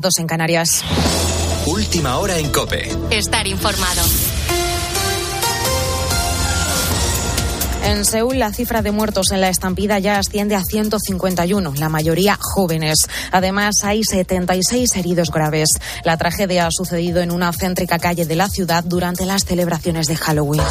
Dos en Canarias. Última hora en Cope. Estar informado. En Seúl, la cifra de muertos en la estampida ya asciende a 151, la mayoría jóvenes. Además, hay 76 heridos graves. La tragedia ha sucedido en una céntrica calle de la ciudad durante las celebraciones de Halloween.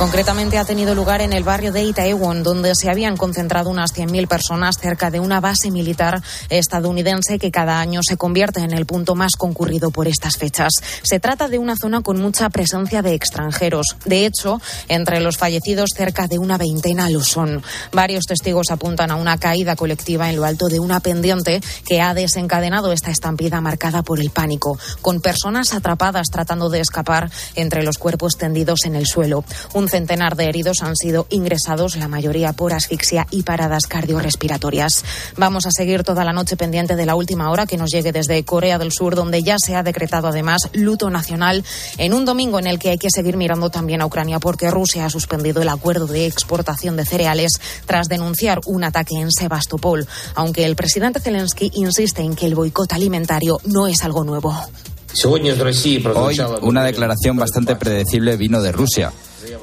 Concretamente ha tenido lugar en el barrio de Itaewon, donde se habían concentrado unas 100.000 personas cerca de una base militar estadounidense que cada año se convierte en el punto más concurrido por estas fechas. Se trata de una zona con mucha presencia de extranjeros. De hecho, entre los fallecidos cerca de una veintena lo son. Varios testigos apuntan a una caída colectiva en lo alto de una pendiente que ha desencadenado esta estampida marcada por el pánico, con personas atrapadas tratando de escapar entre los cuerpos tendidos en el suelo. Un centenar de heridos han sido ingresados, la mayoría por asfixia y paradas cardiorrespiratorias. Vamos a seguir toda la noche pendiente de la última hora que nos llegue desde Corea del Sur, donde ya se ha decretado además luto nacional en un domingo en el que hay que seguir mirando también a Ucrania porque Rusia ha suspendido el acuerdo de exportación de cereales tras denunciar un ataque en Sebastopol, aunque el presidente Zelensky insiste en que el boicot alimentario no es algo nuevo. Hoy, una declaración bastante predecible vino de Rusia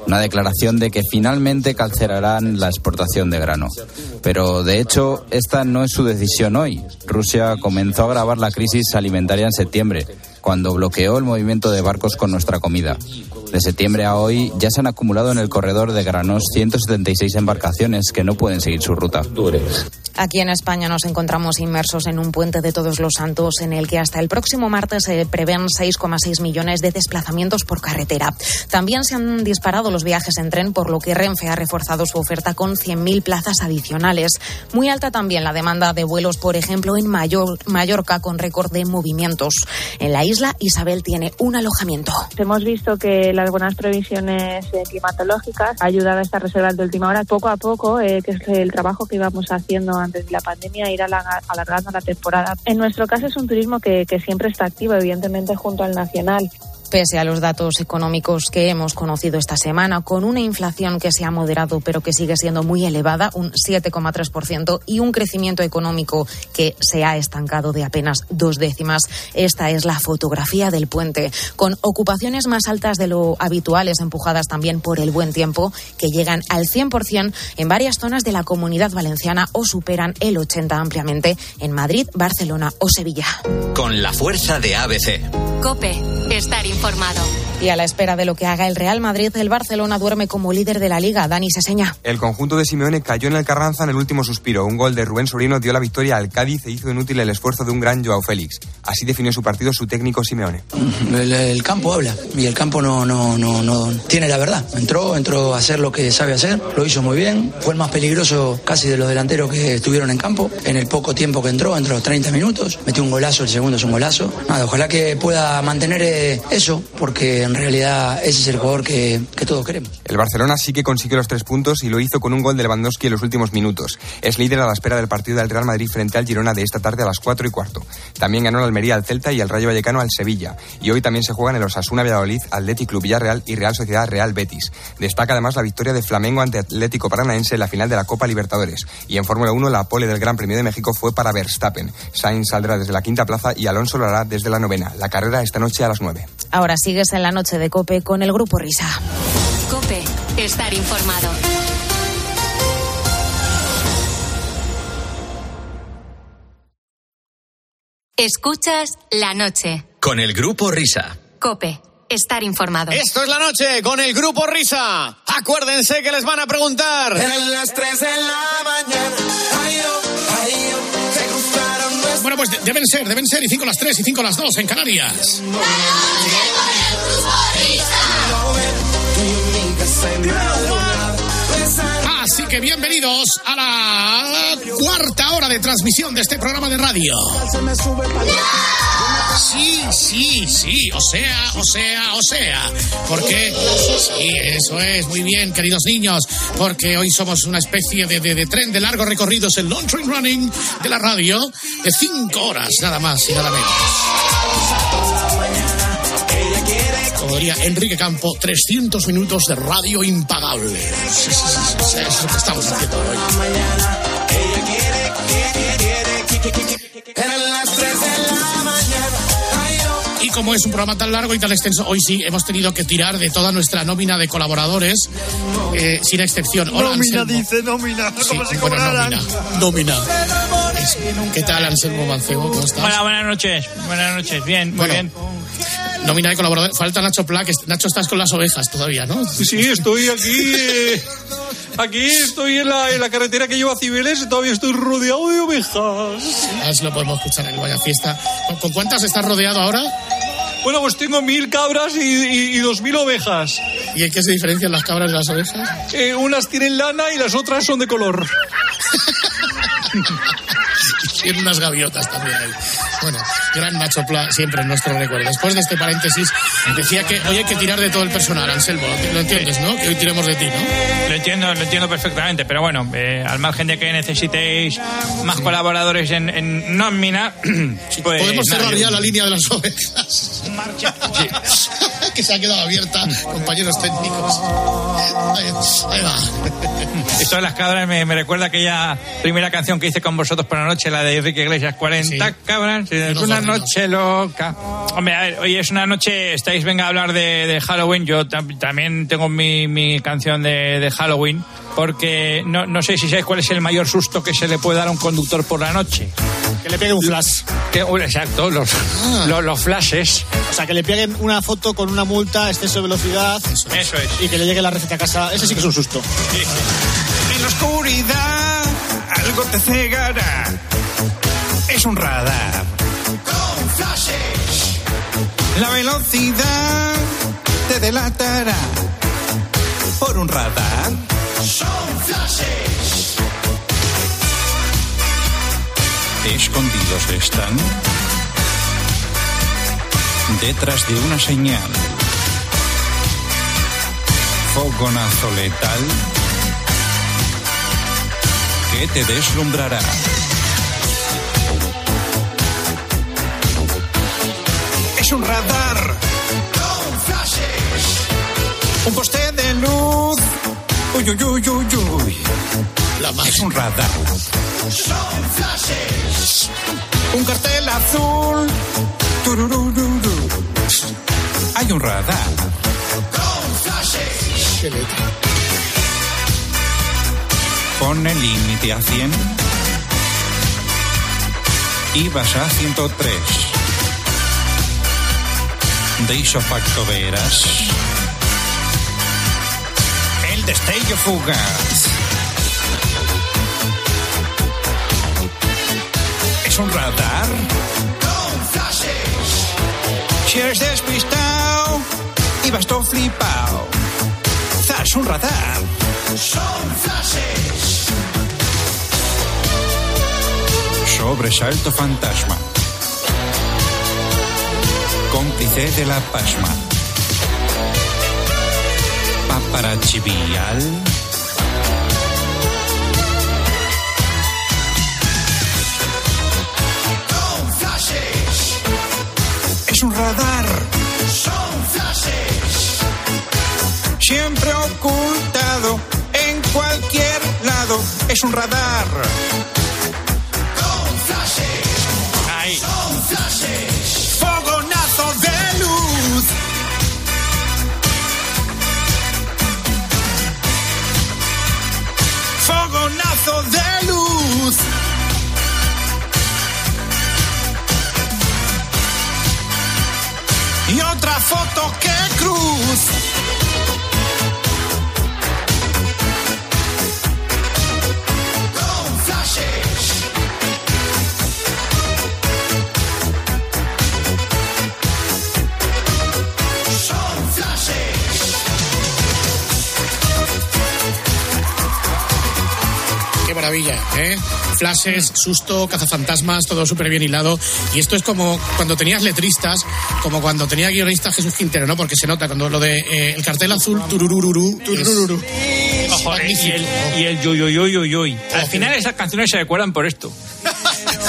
una declaración de que finalmente cancelarán la exportación de grano. Pero de hecho, esta no es su decisión hoy. Rusia comenzó a agravar la crisis alimentaria en septiembre, cuando bloqueó el movimiento de barcos con nuestra comida. De septiembre a hoy ya se han acumulado en el corredor de granos 176 embarcaciones que no pueden seguir su ruta. Aquí en España nos encontramos inmersos en un puente de todos los santos en el que hasta el próximo martes se prevén 6,6 millones de desplazamientos por carretera. También se han disparado los viajes en tren, por lo que Renfe ha reforzado su oferta con 100.000 plazas adicionales. Muy alta también la demanda de vuelos, por ejemplo, en Mallorca, con récord de movimientos. En la isla, Isabel tiene un alojamiento. Hemos visto que las buenas previsiones eh, climatológicas ayudan a estas reservas de última hora. Poco a poco, eh, que es el trabajo que íbamos haciendo antes de la pandemia, ir alargando la temporada. En nuestro caso es un turismo que, que siempre está activo, evidentemente junto al nacional pese a los datos económicos que hemos conocido esta semana, con una inflación que se ha moderado pero que sigue siendo muy elevada, un 7,3%, y un crecimiento económico que se ha estancado de apenas dos décimas. Esta es la fotografía del puente, con ocupaciones más altas de lo habituales, empujadas también por el buen tiempo, que llegan al 100% en varias zonas de la comunidad valenciana o superan el 80% ampliamente en Madrid, Barcelona o Sevilla. Con la fuerza de ABC. Cope, estar informado. Y a la espera de lo que haga el Real Madrid, el Barcelona duerme como líder de la liga. Dani Seseña. El conjunto de Simeone cayó en el Carranza en el último suspiro. Un gol de Rubén Sorino dio la victoria al Cádiz e hizo inútil el esfuerzo de un gran Joao Félix. Así definió su partido su técnico Simeone. El, campo habla y el campo no, no, no, no tiene la verdad. Entró, entró a hacer lo que sabe hacer, lo hizo muy bien. Fue el más peligroso casi de los delanteros que estuvieron en campo. En el poco tiempo que entró, entró 30 minutos, metió un golazo, el segundo es un golazo. Nada, ojalá que pueda mantener eh, porque en realidad ese es el jugador que, que todos queremos. El Barcelona sí que consiguió los tres puntos y lo hizo con un gol de Lewandowski en los últimos minutos. Es líder a la espera del partido del Real Madrid frente al Girona de esta tarde a las 4 y cuarto. También ganó el Almería al Celta y el Rayo Vallecano al Sevilla. Y hoy también se juegan el Osasuna Valladolid, Athletic Club Villarreal y Real Sociedad Real Betis. Destaca además la victoria de Flamengo ante Atlético Paranaense en la final de la Copa Libertadores. Y en Fórmula 1 la pole del Gran Premio de México fue para Verstappen. Sainz saldrá desde la quinta plaza y Alonso lo hará desde la novena. La carrera esta noche a las 9. Ahora sigues en la noche de Cope con el grupo Risa. Cope, estar informado. Escuchas la noche. Con el grupo Risa. Cope, estar informado. Esto es la noche con el grupo Risa. Acuérdense que les van a preguntar. En las 3 de la mañana. Ay, oh, ay, oh, pues de- deben ser, deben ser y 5 las 3 y 5 las 2 en Canarias. Que bienvenidos a la cuarta hora de transmisión de este programa de radio. Sí, sí, sí, o sea, o sea, o sea, porque sí, eso es, muy bien, queridos niños, porque hoy somos una especie de, de- tren de largo recorrido, es el long train running de la radio, de cinco horas, nada más y nada menos. Enrique Campo, 300 minutos de radio impagable. Sí, sí, sí, sí, sí, es lo que estamos haciendo hoy. Eran las 3 de la mañana. Ay. Y como es un programa tan largo y tan extenso, hoy sí hemos tenido que tirar de toda nuestra nómina de colaboradores, eh, sin excepción. Hola, Nómina, Anselmo. dice, nómina. Sí, Como si bueno, cobraran. nómina. Nómina. ¿Qué tal, Anselmo Mancebo? ¿Cómo estás? Hola, buenas noches. Buenas noches. Bien, muy Bueno, bien. Nómina de colaboradores. Falta Nacho Pla, que Nacho estás con las ovejas todavía, ¿no? Sí, estoy aquí. eh, aquí estoy en la, en la carretera que lleva a Cibeles y todavía estoy rodeado de ovejas. A ver si lo podemos escuchar en el Vaya Fiesta. ¿Con, con cuántas estás rodeado ahora? Bueno, pues tengo mil cabras y, y- y dos mil ovejas. ¿Y en qué se diferencian las cabras de las ovejas? Eh, unas tienen lana y las otras son de color. Tiene unas gaviotas también ahí. Bueno, gran Nacho Pla, siempre en nuestro recuerdo. Después de este paréntesis, decía que hoy hay que tirar de todo el personal, Anselmo. Lo entiendes, ¿no? Que hoy tiremos de ti, ¿no? Lo entiendo, lo entiendo perfectamente, pero bueno, eh, al margen de que necesitéis más colaboradores en, en nómina, pues Podemos cerrar yo- ya la línea de las ovejas. que se ha quedado abierta, compañeros técnicos. Ahí, ahí va. Esto de las cabras me, me recuerda aquella primera canción que hice con vosotros por la noche, la de Enrique Iglesias, 40 Sí. cabras, Los una. Noche loca. Hombre, a ver, hoy es una noche, estáis, venga a hablar de, de Halloween, yo tam- también tengo mi, mi canción de, de Halloween, porque no, no sé si sabéis cuál es el mayor susto que se le puede dar a un conductor por la noche. Que le pegue un flash. Que, exacto, los, Ah. los, los flashes. O sea, que le peguen una foto con una multa, exceso de velocidad Eso es. y que le llegue la receta a casa. Ese sí que es un susto. En la oscuridad algo te cegará. Es un radar. La velocidad te delatará. Por un radar. Son flashes. Escondidos están detrás de una señal. Fogonazo letal que te deslumbrará. Es un radar. Con flashes. Un poste de luz. Uy, uy, uy, uy, uy. La más. Es un radar. Son flashes. Un cartel azul. Tururururu. Hay un radar. Con flashes. Qué letra. Pone límite a 100 y vas a 103. De isofacto verás el destello fugaz. Es un radar. Con flashes. Si eres despistado y vas todo flipado. Zas, un radar. Son flashes. Sobresalto fantasma. Cómplice de la pasma. Paparazzi vial. Con flashes. Es un radar. Son flashes. Siempre ocultado en cualquier lado. Es un radar. Foto que cruz. Maravilla, ¿eh? Flashes, susto, cazafantasmas, todo súper bien hilado. Y esto es como cuando tenías letristas, como cuando tenía guionista Jesús Quintero, ¿no? Porque se nota cuando lo de eh, el cartel azul, tururururu, turururu. Ojo, eh, y el, y el yuy. Al final esas canciones se recuerdan por esto.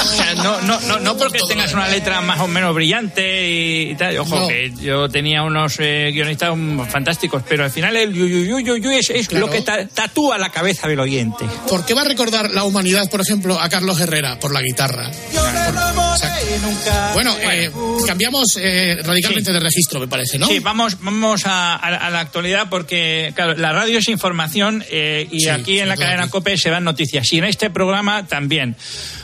O sea, no, no, no, no porque tengas una letra más o menos brillante y tal. Ojo, No. que yo tenía unos eh, guionistas fantásticos, pero al final el yu, es, es Claro. lo que ta- tatúa la cabeza del oyente. ¿Por qué va a recordar la humanidad, por ejemplo, a Carlos Herrera por la guitarra? Bueno, eh, cambiamos eh, radicalmente de registro, me parece, ¿no? Sí, vamos, vamos a, a- a la actualidad porque, claro, la radio es información eh, y Sí, aquí en la cadena COPE se dan noticias. Y en este programa también.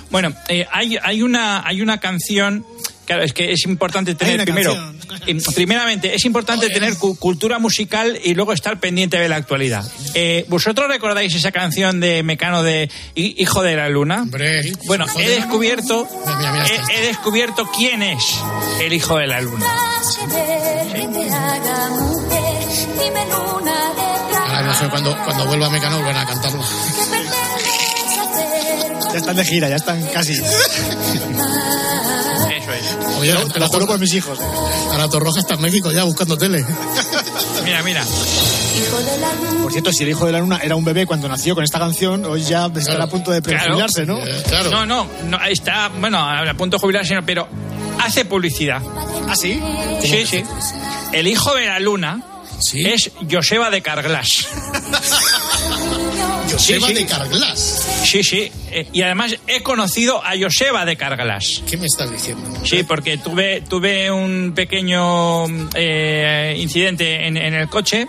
Bueno, eh, hay, hay, una, hay una canción. Claro, es que es importante tener primero. canción. eh, Primeramente, es importante tener cu- cultura musical y luego estar pendiente de la actualidad. Eh, ¿Vosotros recordáis esa canción de Mecano de Hi- Hijo de la Luna? Hombre, Bueno, he de descubierto, Mira, mira, mira, he, está- he descubierto quién es el Hijo de la Luna. Imagino cuando, cuando vuelva a Mecano van a cantarlo. Ya están de gira, ya están casi. Eso es. Oye, Te lo juro por mis hijos. Ana Torroja está en México ya buscando tele. Mira, mira. Por cierto, si el hijo de la luna era un bebé cuando nació con esta canción, hoy ya estará a punto de prejubilarse, ¿no? Eh, claro. No, no, no, está, bueno, a punto de jubilarse, pero hace publicidad. ¿Ah, sí? Sí, sí. El hijo de la luna Sí. es Joseba de Carglass. Joseba sí, sí. de Carglass. Sí, sí. Eh, Y además he conocido a Joseba de Carglass. ¿Qué me estás diciendo? Sí, porque tuve, tuve un pequeño eh, incidente en, en el coche.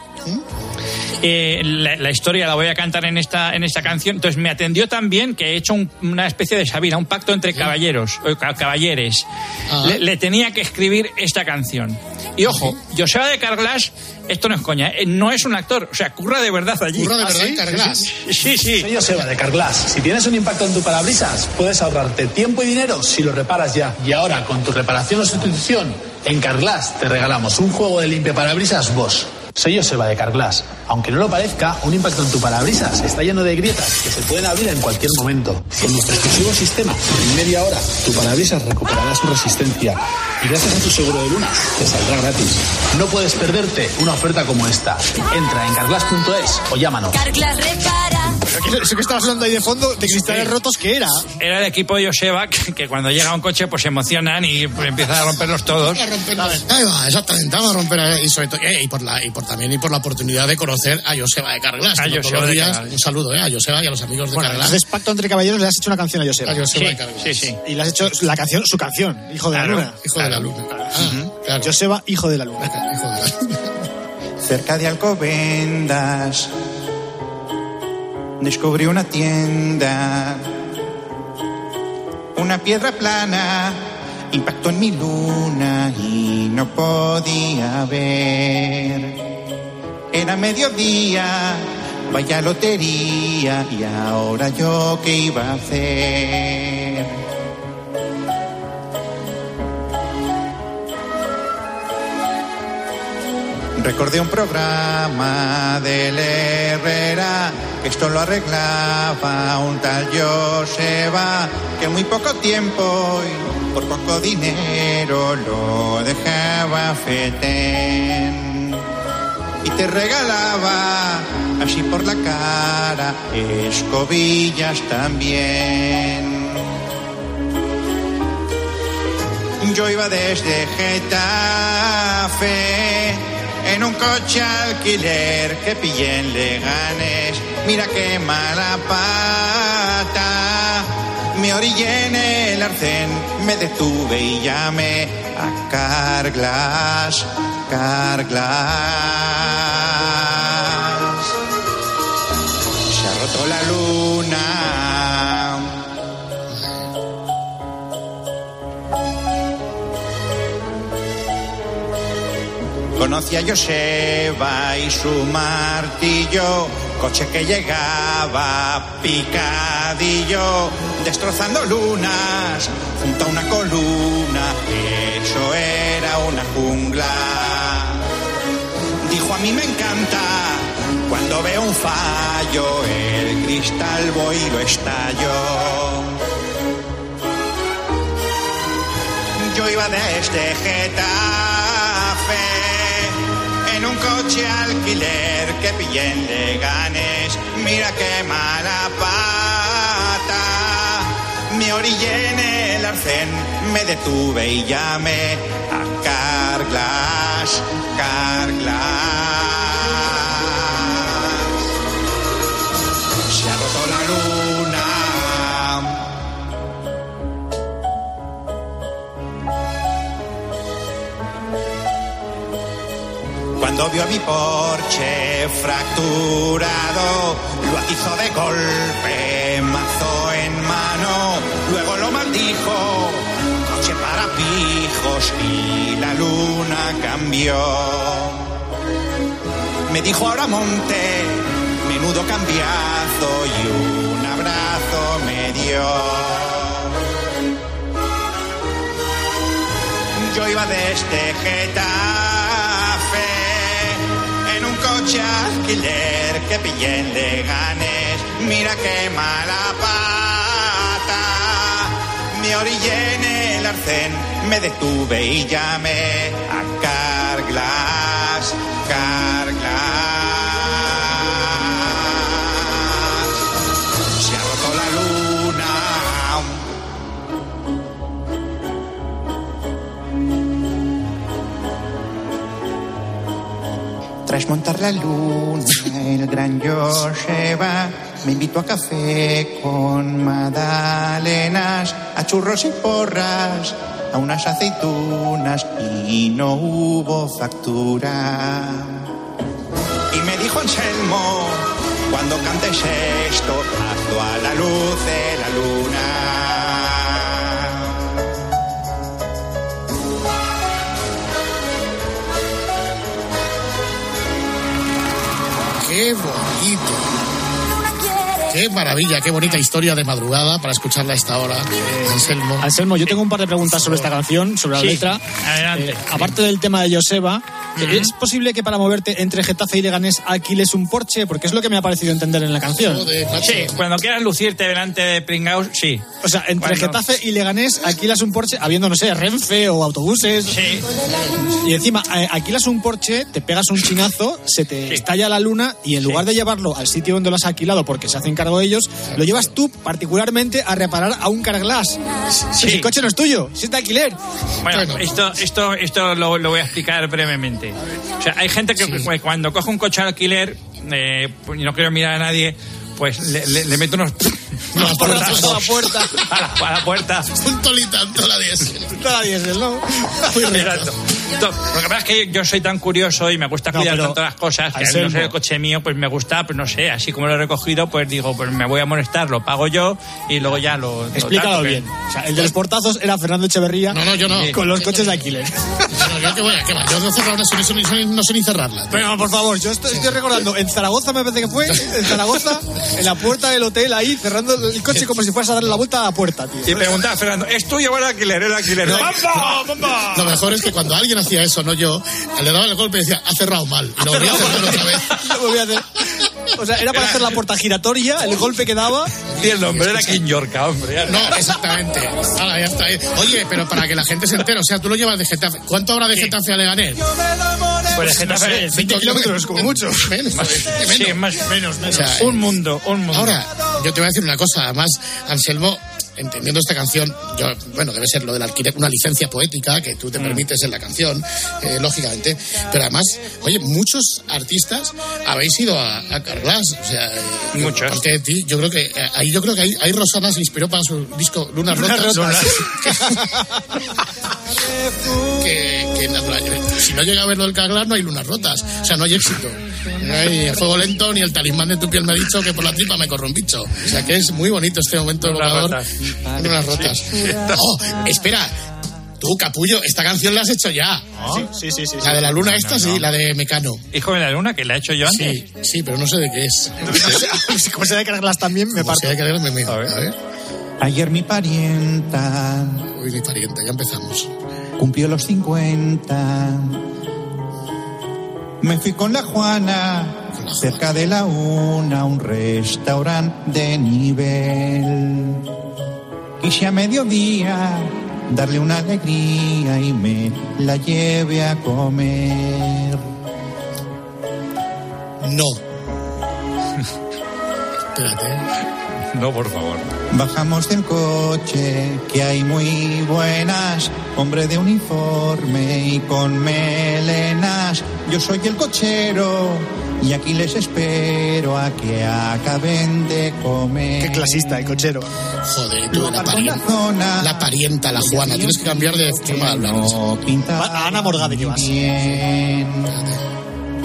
Eh, la, la historia la voy a cantar en esta, en esta canción. Entonces me atendió también que he hecho un- una especie de Sabina, un pacto entre caballeros, o ca- caballeres. Ah. Le, le tenía que escribir esta canción. Y ojo, Joseba de Carglass, esto no es coña, eh, no es un actor, o sea, curra de verdad allí. Curra de ¿Ah, verdad sí? en Carglass. Sí, sí. Soy Joseba de Carglass. Si tienes un impacto en tu parabrisas, puedes ahorrarte tiempo y dinero si lo reparas ya. Y ahora, con tu reparación o sustitución, en Carglass te regalamos un juego de limpia parabrisas Bosch. Soy Joseba de Carglass. Aunque no lo parezca, un impacto en tu parabrisas está lleno de grietas que se pueden abrir en cualquier momento. Con nuestro exclusivo sistema, en media hora, tu parabrisas recuperará su resistencia. Y gracias a tu seguro de luna, te saldrá gratis. No puedes perderte una oferta como esta. Entra en carglass.es o llámanos. Pero Eso que estaba sonando ahí de fondo, de cristales rotos, ¿qué era? Era el equipo de Joseba que, que cuando llega un coche pues se emocionan y pues, empiezan a romperlos todos. A romper- Ahí va, exactamente, vamos a romper y sobre todo eh, y por la y por también y por la oportunidad de conocer a Joseba de Carglass. A Joseba de días, un saludo eh, a Joseba y a los amigos de Bueno, Carglass. entonces pacto entre caballeros le has hecho una canción a Joseba. A Joseba Sí, de Carglass. sí, sí. Y le has hecho la canción, su canción, Hijo de Claro. la Luna. Hijo de la luna. Ah, claro. Joseba, Hijo de la Luna. Hijo de la luna. Cerca de Alcobendas descubrí una tienda, una piedra plana impactó en mi luna y no podía ver. Era mediodía, vaya lotería y ahora yo qué iba a hacer. Recordé un programa del Herrera esto lo arreglaba un tal Joseba que muy poco tiempo y por poco dinero lo dejaba fetén y te regalaba así por la cara escobillas también. Yo iba desde Getafe en un coche alquiler que pillé en Leganés. Mira qué mala pata. Me orillé en el arcén, me detuve y llamé a Carglass, Carglass. Conocí a Joseba y su martillo, coche que llegaba picadillo, destrozando lunas junto a una columna. Eso era una jungla. Dijo a mí me encanta cuando veo un fallo, el cristal voy y lo estallo. Yo iba Getafe en un coche alquiler que pillé en Leganés. Mira qué mala pata. Me orillé en el arcén, me detuve y llamé a Carglass, Carglass. Cuando vio mi porche fracturado, lo atizó de golpe, mazo en mano, luego lo maldijo, coche para pijos y la luna cambió. Me dijo ahora monte, menudo cambiazo y un abrazo me dio. Yo iba desde Getafe en un coche alquiler que pillé en Leganés. Mira qué mala pata. Me orillé en el arcén, me detuve y llamé a Carglass, Carglass. Montar la luna, el gran Joseba me invitó a café con magdalenas, a churros y porras, a unas aceitunas y no hubo factura. Y me dijo Anselmo, cuando cantes esto, hazlo a la luz de la luna. Qué bonito. Qué maravilla, qué bonita historia de madrugada para escucharla a esta hora. Anselmo. Anselmo, yo tengo un par de preguntas sobre esta canción, sobre la Sí, letra. adelante. Eh, aparte del tema de Joseba, ¿es posible que para moverte entre Getafe y Leganés alquiles un Porsche? Porque es lo que me ha parecido entender en la canción. Sí, cuando quieras lucirte delante de Pringaus, sí. O sea, entre Cuando- Getafe y Leganés alquilas un Porsche habiendo, no sé, Renfe o autobuses. Sí. Y encima, eh, alquilas un Porsche, te pegas un chinazo, se te estalla la luna y en lugar de llevarlo al sitio donde lo has alquilado porque se hacen cargo ellos, lo llevas tú particularmente a reparar a un Carglass. Si el coche no es tuyo, si es de alquiler. Bueno, esto, esto, esto lo, lo voy a explicar brevemente. O sea, hay gente que cu- cuando coge un coche de alquiler, eh, y no quiero mirar a nadie, pues le, le- le mete unos, unos porrazos a la puerta. a la, a la puerta. Un tolitán, toda la diésel. Toda la diésel, ¿no? Exacto. Lo que pasa es que yo soy tan curioso y me gusta No, cuidar pero, tanto las cosas que al no ser el coche mío, pues me gusta, pues no sé, así como lo he recogido, pues digo, pues me voy a molestar, lo pago yo y luego ya lo. lo Explícalo porque- bien. O sea, el de los portazos era Fernando Echeverría. No, no, yo no. Con los coches de alquiler. No, yo voy a- no cerrar no sé, no no ni cerrarla. Pero por favor, yo estoy, estoy recordando, en Zaragoza me parece que fue, en Zaragoza, en la puerta del hotel ahí, cerrando el coche como si fueras a darle la vuelta a la puerta, tío. Y preguntaba a Fernando, ¿es tuyo o el alquiler? El alquiler. No, ¡Vamos, vamos! Lo mejor es que cuando alguien hacía eso, no yo, le daba el golpe y decía, ha cerrado mal. Y lo volvía a cerrar otra vez. Lo a hacer. O sea, era para hacer la puerta giratoria, el golpe que daba. Y el nombre era King Yorka, hombre. No, exactamente. Ahora ya está. Oye, pero para que la gente se entere, o sea, tú lo llevas de Getafe. ¿Cuánto habrá de Getafe a Leganés? Pues el No sé, Getafe, 20 kilómetros, como mucho. Menos, Sí, más menos, menos. O sea, un mundo, un mundo. Ahora, yo te voy a decir una cosa. Además, Anselmo, entendiendo esta canción, yo, bueno, debe ser lo del alquiler, una licencia poética que tú te permites en la canción, eh, lógicamente. Pero además, oye, muchos artistas habéis ido a, a Carglass. O sea, eh, Muchos. aparte de ti, yo creo que eh, ahí yo creo que ahí, ahí Rosana se inspiró para su disco Rotas. Rotas. que, que si no llega a verlo el Carglass no hay lunas rotas. O sea, no hay éxito. No hay el fuego lento ni el talismán de tu piel me ha dicho que por la tripa me corre un bicho. O sea, que es muy bonito este momento evocador. Lunas rotas. Oh, espera. Tú, capullo, esta canción la has hecho ya. Sí, sí, sí. La de la luna esta, sí, la de Mecano. Hijo de la luna, que la he hecho yo antes. Sí, sí, pero no sé de qué es. Como se ve Carglass también, me parto. a ver. Ayer mi parienta Uy, mi parienta, ya empezamos. cumplió los 50. Me fui con la Juana cerca de la una a un restaurante de nivel. Quise a mediodía darle una alegría y me la lleve a comer. No. Espérate. no, por favor. Bajamos del coche, que hay muy buenas, hombre de uniforme y con melenas. Yo soy el cochero y aquí les espero a que acaben de comer. Qué clasista, el cochero. Joder, tú, la parienta, la parienta, la Juana. Tienes que cambiar de forma de hablar. A Ana Morgade, ¿qué vas?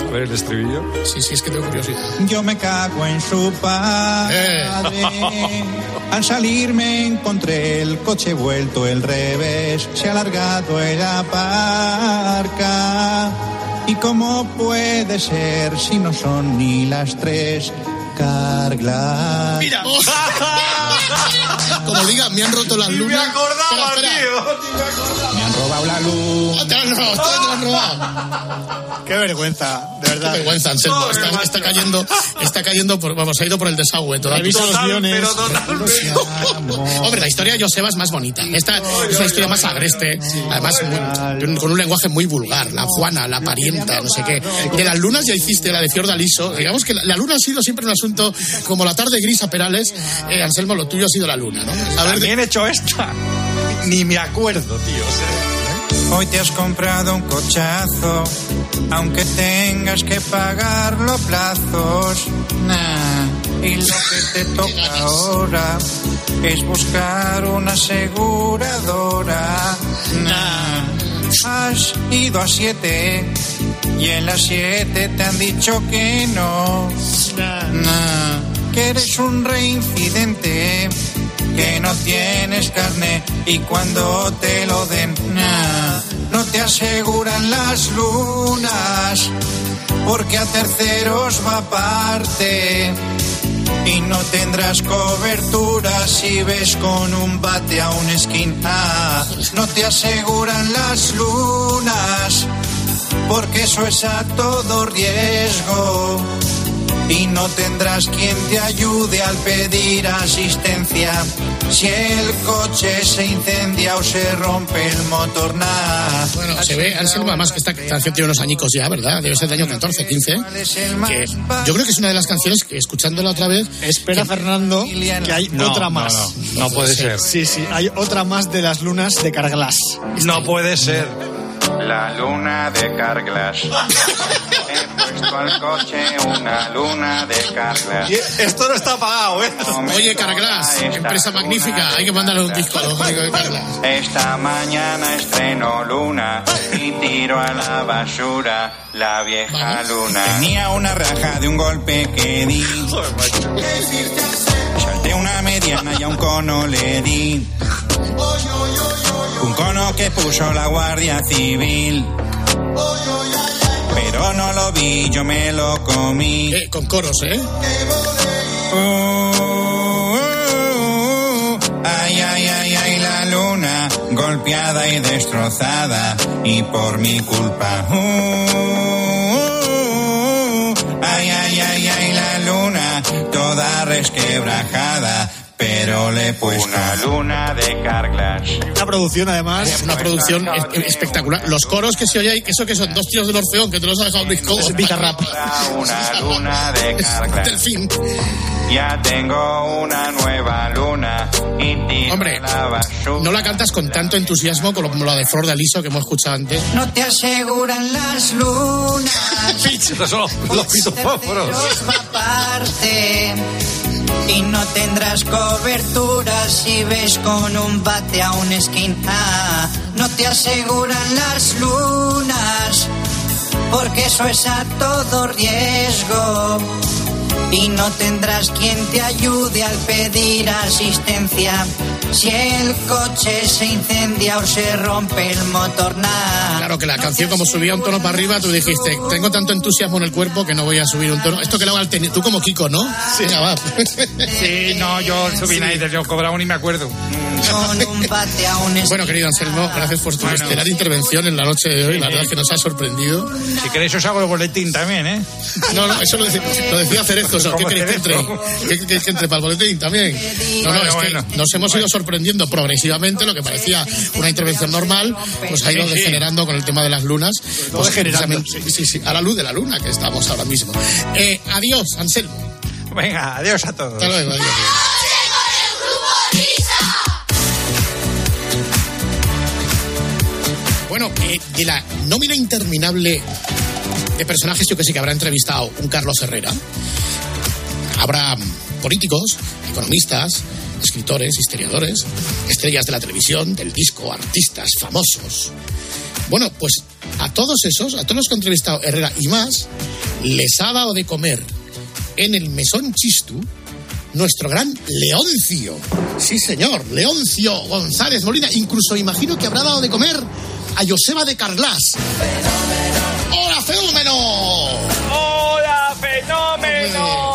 A ver el estribillo. Sí, sí, es que tengo curiosidad. Yo me cago en su padre. Al salir me encontré el coche vuelto el revés. Se ha alargado el aparca. ¿Y cómo puede ser si no son ni las tres? Carglass. Mira. Como diga, me han roto las lunas. acordaba, Espera, espera. Me robado la luz. Te han robado, te han robado. Qué vergüenza, de verdad. Qué vergüenza, Anselmo. Está, está cayendo, está cayendo por, vamos, ha ido por el desagüe. Toda Revisa los guiones. Hombre, la historia de Joseba es más bonita. Esta es una historia más agreste, además muy- con un lenguaje muy vulgar. La Juana, la parienta, no sé qué. De las lunas ya hiciste la de Fiordaliso. Digamos que la, la luna ha sido siempre un asunto como la tarde gris a Perales. Eh, Anselmo, lo tuyo ha sido la luna, ¿no? A ver, También he hecho esta. Ni me acuerdo, tío. Hoy te has comprado un cochazo, aunque tengas que pagarlo a plazos. Nah. Y lo que te toca ahora es buscar una aseguradora. Nah. Has ido a siete y en las siete te han dicho que no. Nah. Que eres un reincidente que no tienes carne y cuando te lo den nah, no te aseguran las lunas porque a terceros va aparte. Y no tendrás cobertura si ves con un bate a un ah, no te aseguran las lunas porque eso es a todo riesgo y no tendrás quien te ayude al pedir asistencia. Si el coche se incendia o se rompe el motor, nada. Bueno, se ve, Anselmo, además que esta canción tiene unos añicos ya, ¿verdad? Debe ser del año 14, 15. Que yo creo que es una de las canciones que, escuchándola otra vez... Espera, Fernando, que hay No, otra no, más. no, no puede ser. Sí, sí, hay otra más de las lunas de Carglass. No puede ser. La luna de Carglass. Al coche una luna de Carglass. Esto no está pagado, ¿eh? Oye, Carglass, empresa magnífica, hay que mandarle un disco a los amigos de Carglass. Esta mañana estreno luna y tiro a la basura la vieja luna. Tenía una raja de un golpe que di. Salté una mediana y a un cono le di. Un cono que puso la Guardia Civil. Pero no lo vi, yo me lo comí. Eh, con coros, ¿eh? Uh, uh, uh, ay, ay, ay, ay, la luna golpeada y destrozada y por mi culpa. Ay, ay, ay, ay, la luna toda resquebrajada. Pero le he puesto una luna de Carglass. Una producción, además. Es una producción es- espectacular. Los coros que se oye ahí, que eso que son dos tíos del Orfeón, que te los ha dejado Luis Cobo. Es Bizarrap. Una luna de Carglass. Delfín. Ya tengo una nueva luna y Hombre, no la cantas con tanto entusiasmo como la de Flor de Aliso que hemos escuchado antes. No te aseguran las lunas. Son los, los pitufósforos. Y no tendrás cobertura si ves con un bate a un skin. Ah, no te aseguran las lunas porque eso es a todo riesgo. Y no tendrás quien te ayude al pedir asistencia. Si el coche se incendia o se rompe el motor, nada. Claro que la canción como subía un tono para arriba, tú dijiste, tengo tanto entusiasmo en el cuerpo que no voy a subir un tono. Esto que lo haga el teni- tú como Kiko, ¿no? Sí. Va. Sí, no, yo subí Nider, yo cobraba me acuerdo. Un bate a un Bueno, querido Anselmo, gracias por tu estelar intervención en la noche de hoy. La verdad es que nos ha sorprendido. Si queréis os hago el boletín también, ¿eh? No, no, eso lo decía, lo decía. Pues ¿Qué queréis que entre? ¿Qué queréis que entre para el boletín también? Eh, no, no, es que nos hemos ido sorprendiendo progresivamente lo que parecía una intervención normal, pues ha ido degenerando con el tema de las lunas. Pues, degenerando. Sí, sí, a la luz de la luna que estamos ahora mismo. Eh, adiós, Anselmo. Venga, adiós a todos. Hasta luego, adiós. Bueno, eh, de la nómina interminable de personajes, yo que sé que habrá entrevistado un Carlos Herrera. Habrá políticos, economistas, escritores, historiadores, estrellas de la televisión, del disco, artistas famosos. Bueno, pues a todos esos, a todos los que ha entrevistado Herrera y más, les ha dado de comer en el mesón Chistu nuestro gran Leoncio. Sí, señor, Leoncio González Molina. Incluso imagino que habrá dado de comer a Joseba de Carglass. ¡Hola, fenómeno! ¡Hola, fenómeno!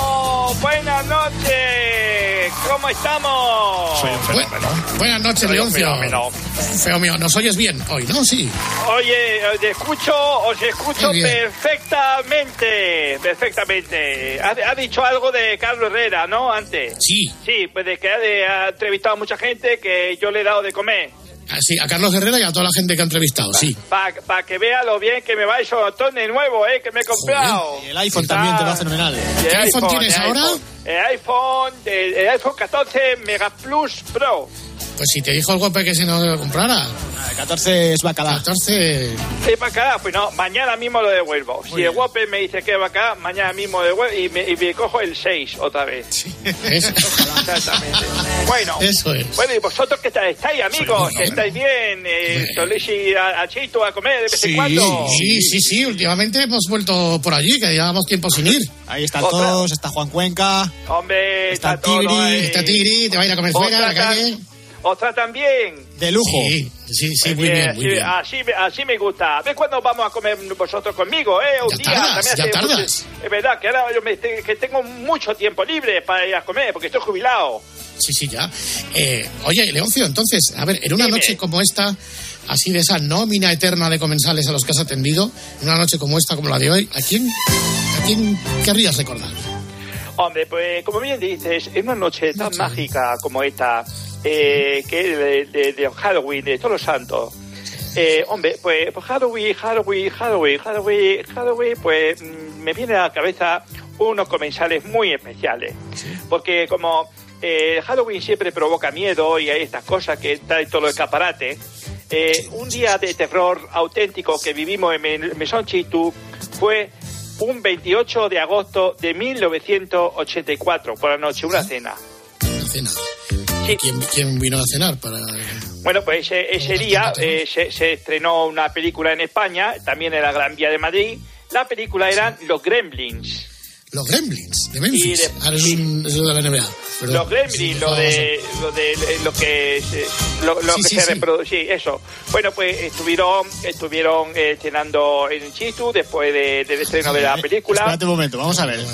Buenas noches. ¿Cómo estamos? Soy un fenómeno. buenas noches, Leoncio. Feo mío, ¿nos oyes bien hoy, no? Sí. Oye, os escucho, os escucho perfectamente, perfectamente. Ha, ha, dicho algo de Carlos Herrera, ¿no? Antes. Sí. Sí, pues de que ha, ha entrevistado a mucha gente que yo le he dado de comer. Ah, sí, a Carlos Herrera y a toda la gente que ha entrevistado, sí. Para pa que vea lo bien que me va eso de nuevo, ¿eh? Que me he comprado. Y el iPhone también te va fenomenal. ¿Qué iPhone, tienes ahora? El iPhone, el, el iPhone 14 Mega Plus Pro. Pues si te dijo el golpe que se nos lo comprara. El 14 es bacalá. 14. Es bacalá, pues no, mañana mismo lo devuelvo. Muy si bien. el golpe me dice que es bacalá, mañana mismo devuelvo y me, y me cojo el 6 otra vez. Sí. Eso. Exactamente. Bueno, eso es. Bueno, y vosotros que estáis, estáis amigos, que estáis bien, eh, soléis ir a, a, Chito a comer de vez sí, en cuando. Sí, sí, sí, últimamente hemos vuelto por allí, que llevábamos tiempo sin ir. Ahí están todos, está Juan Cuenca. Hombre, está, está Tigri, todo ahí. está Tigri, te va a ir a comer fuera a la calle. ¿Os tratan bien? De lujo. Sí, sí, sí muy bien, muy bien. Así, así me gusta. ¿Ves cuándo vamos a comer vosotros conmigo, eh? Un ya día. Tardas, También ya hace tardas. mucho- Es verdad que ahora yo me, que tengo mucho tiempo libre para ir a comer, porque estoy jubilado. Sí, sí, ya. Eh, oye, Leoncio, entonces, a ver, en una Dime. noche como esta, así de esa nómina eterna de comensales a los que has atendido, en una noche como esta, como la de hoy, ¿a quién, a quién querrías recordar? Hombre, pues como bien dices, en una noche tan mágica como esta, eh, que de, de- de Halloween, de todos los santos, eh, hombre, pues, pues Halloween, Halloween, Halloween, Halloween, Halloween, pues mm, me viene a la cabeza unos comensales muy especiales. Porque como eh, Halloween siempre provoca miedo y hay estas cosas que trae todo el escaparate, eh, un día de terror auténtico que vivimos en Mesón Chitu fue un 28 de agosto de 1984, por la noche, una cena. Una cena. ¿Quién, quién vino a cenar para...? Bueno, pues ese, ese día eh, se, se estrenó una película en España, también en la Gran Vía de Madrid. La película eran Los Gremlins. Los Gremlins, de Memphis. Y de- Ahora es, un, es de la NBA. perdón. Los Gremlins, lo de, lo de lo que se, lo, lo Sí, que sí, se sí. reproduce, sí, eso. Bueno, pues estuvieron estuvieron eh, cenando en Chitu después de- del estreno de la película. Espérate un momento, vamos a ver.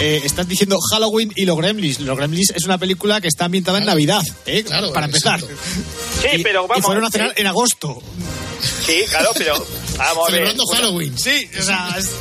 Eh, estás diciendo Halloween y Los Gremlins. Los Gremlins es una película que está ambientada en Navidad, ¿eh? Claro, para empezar. Sí, pero vamos. Y fueron a cenar eh, en agosto. Sí, claro, pero vamos a ver. Celebrando Halloween. Sí, o sea, es-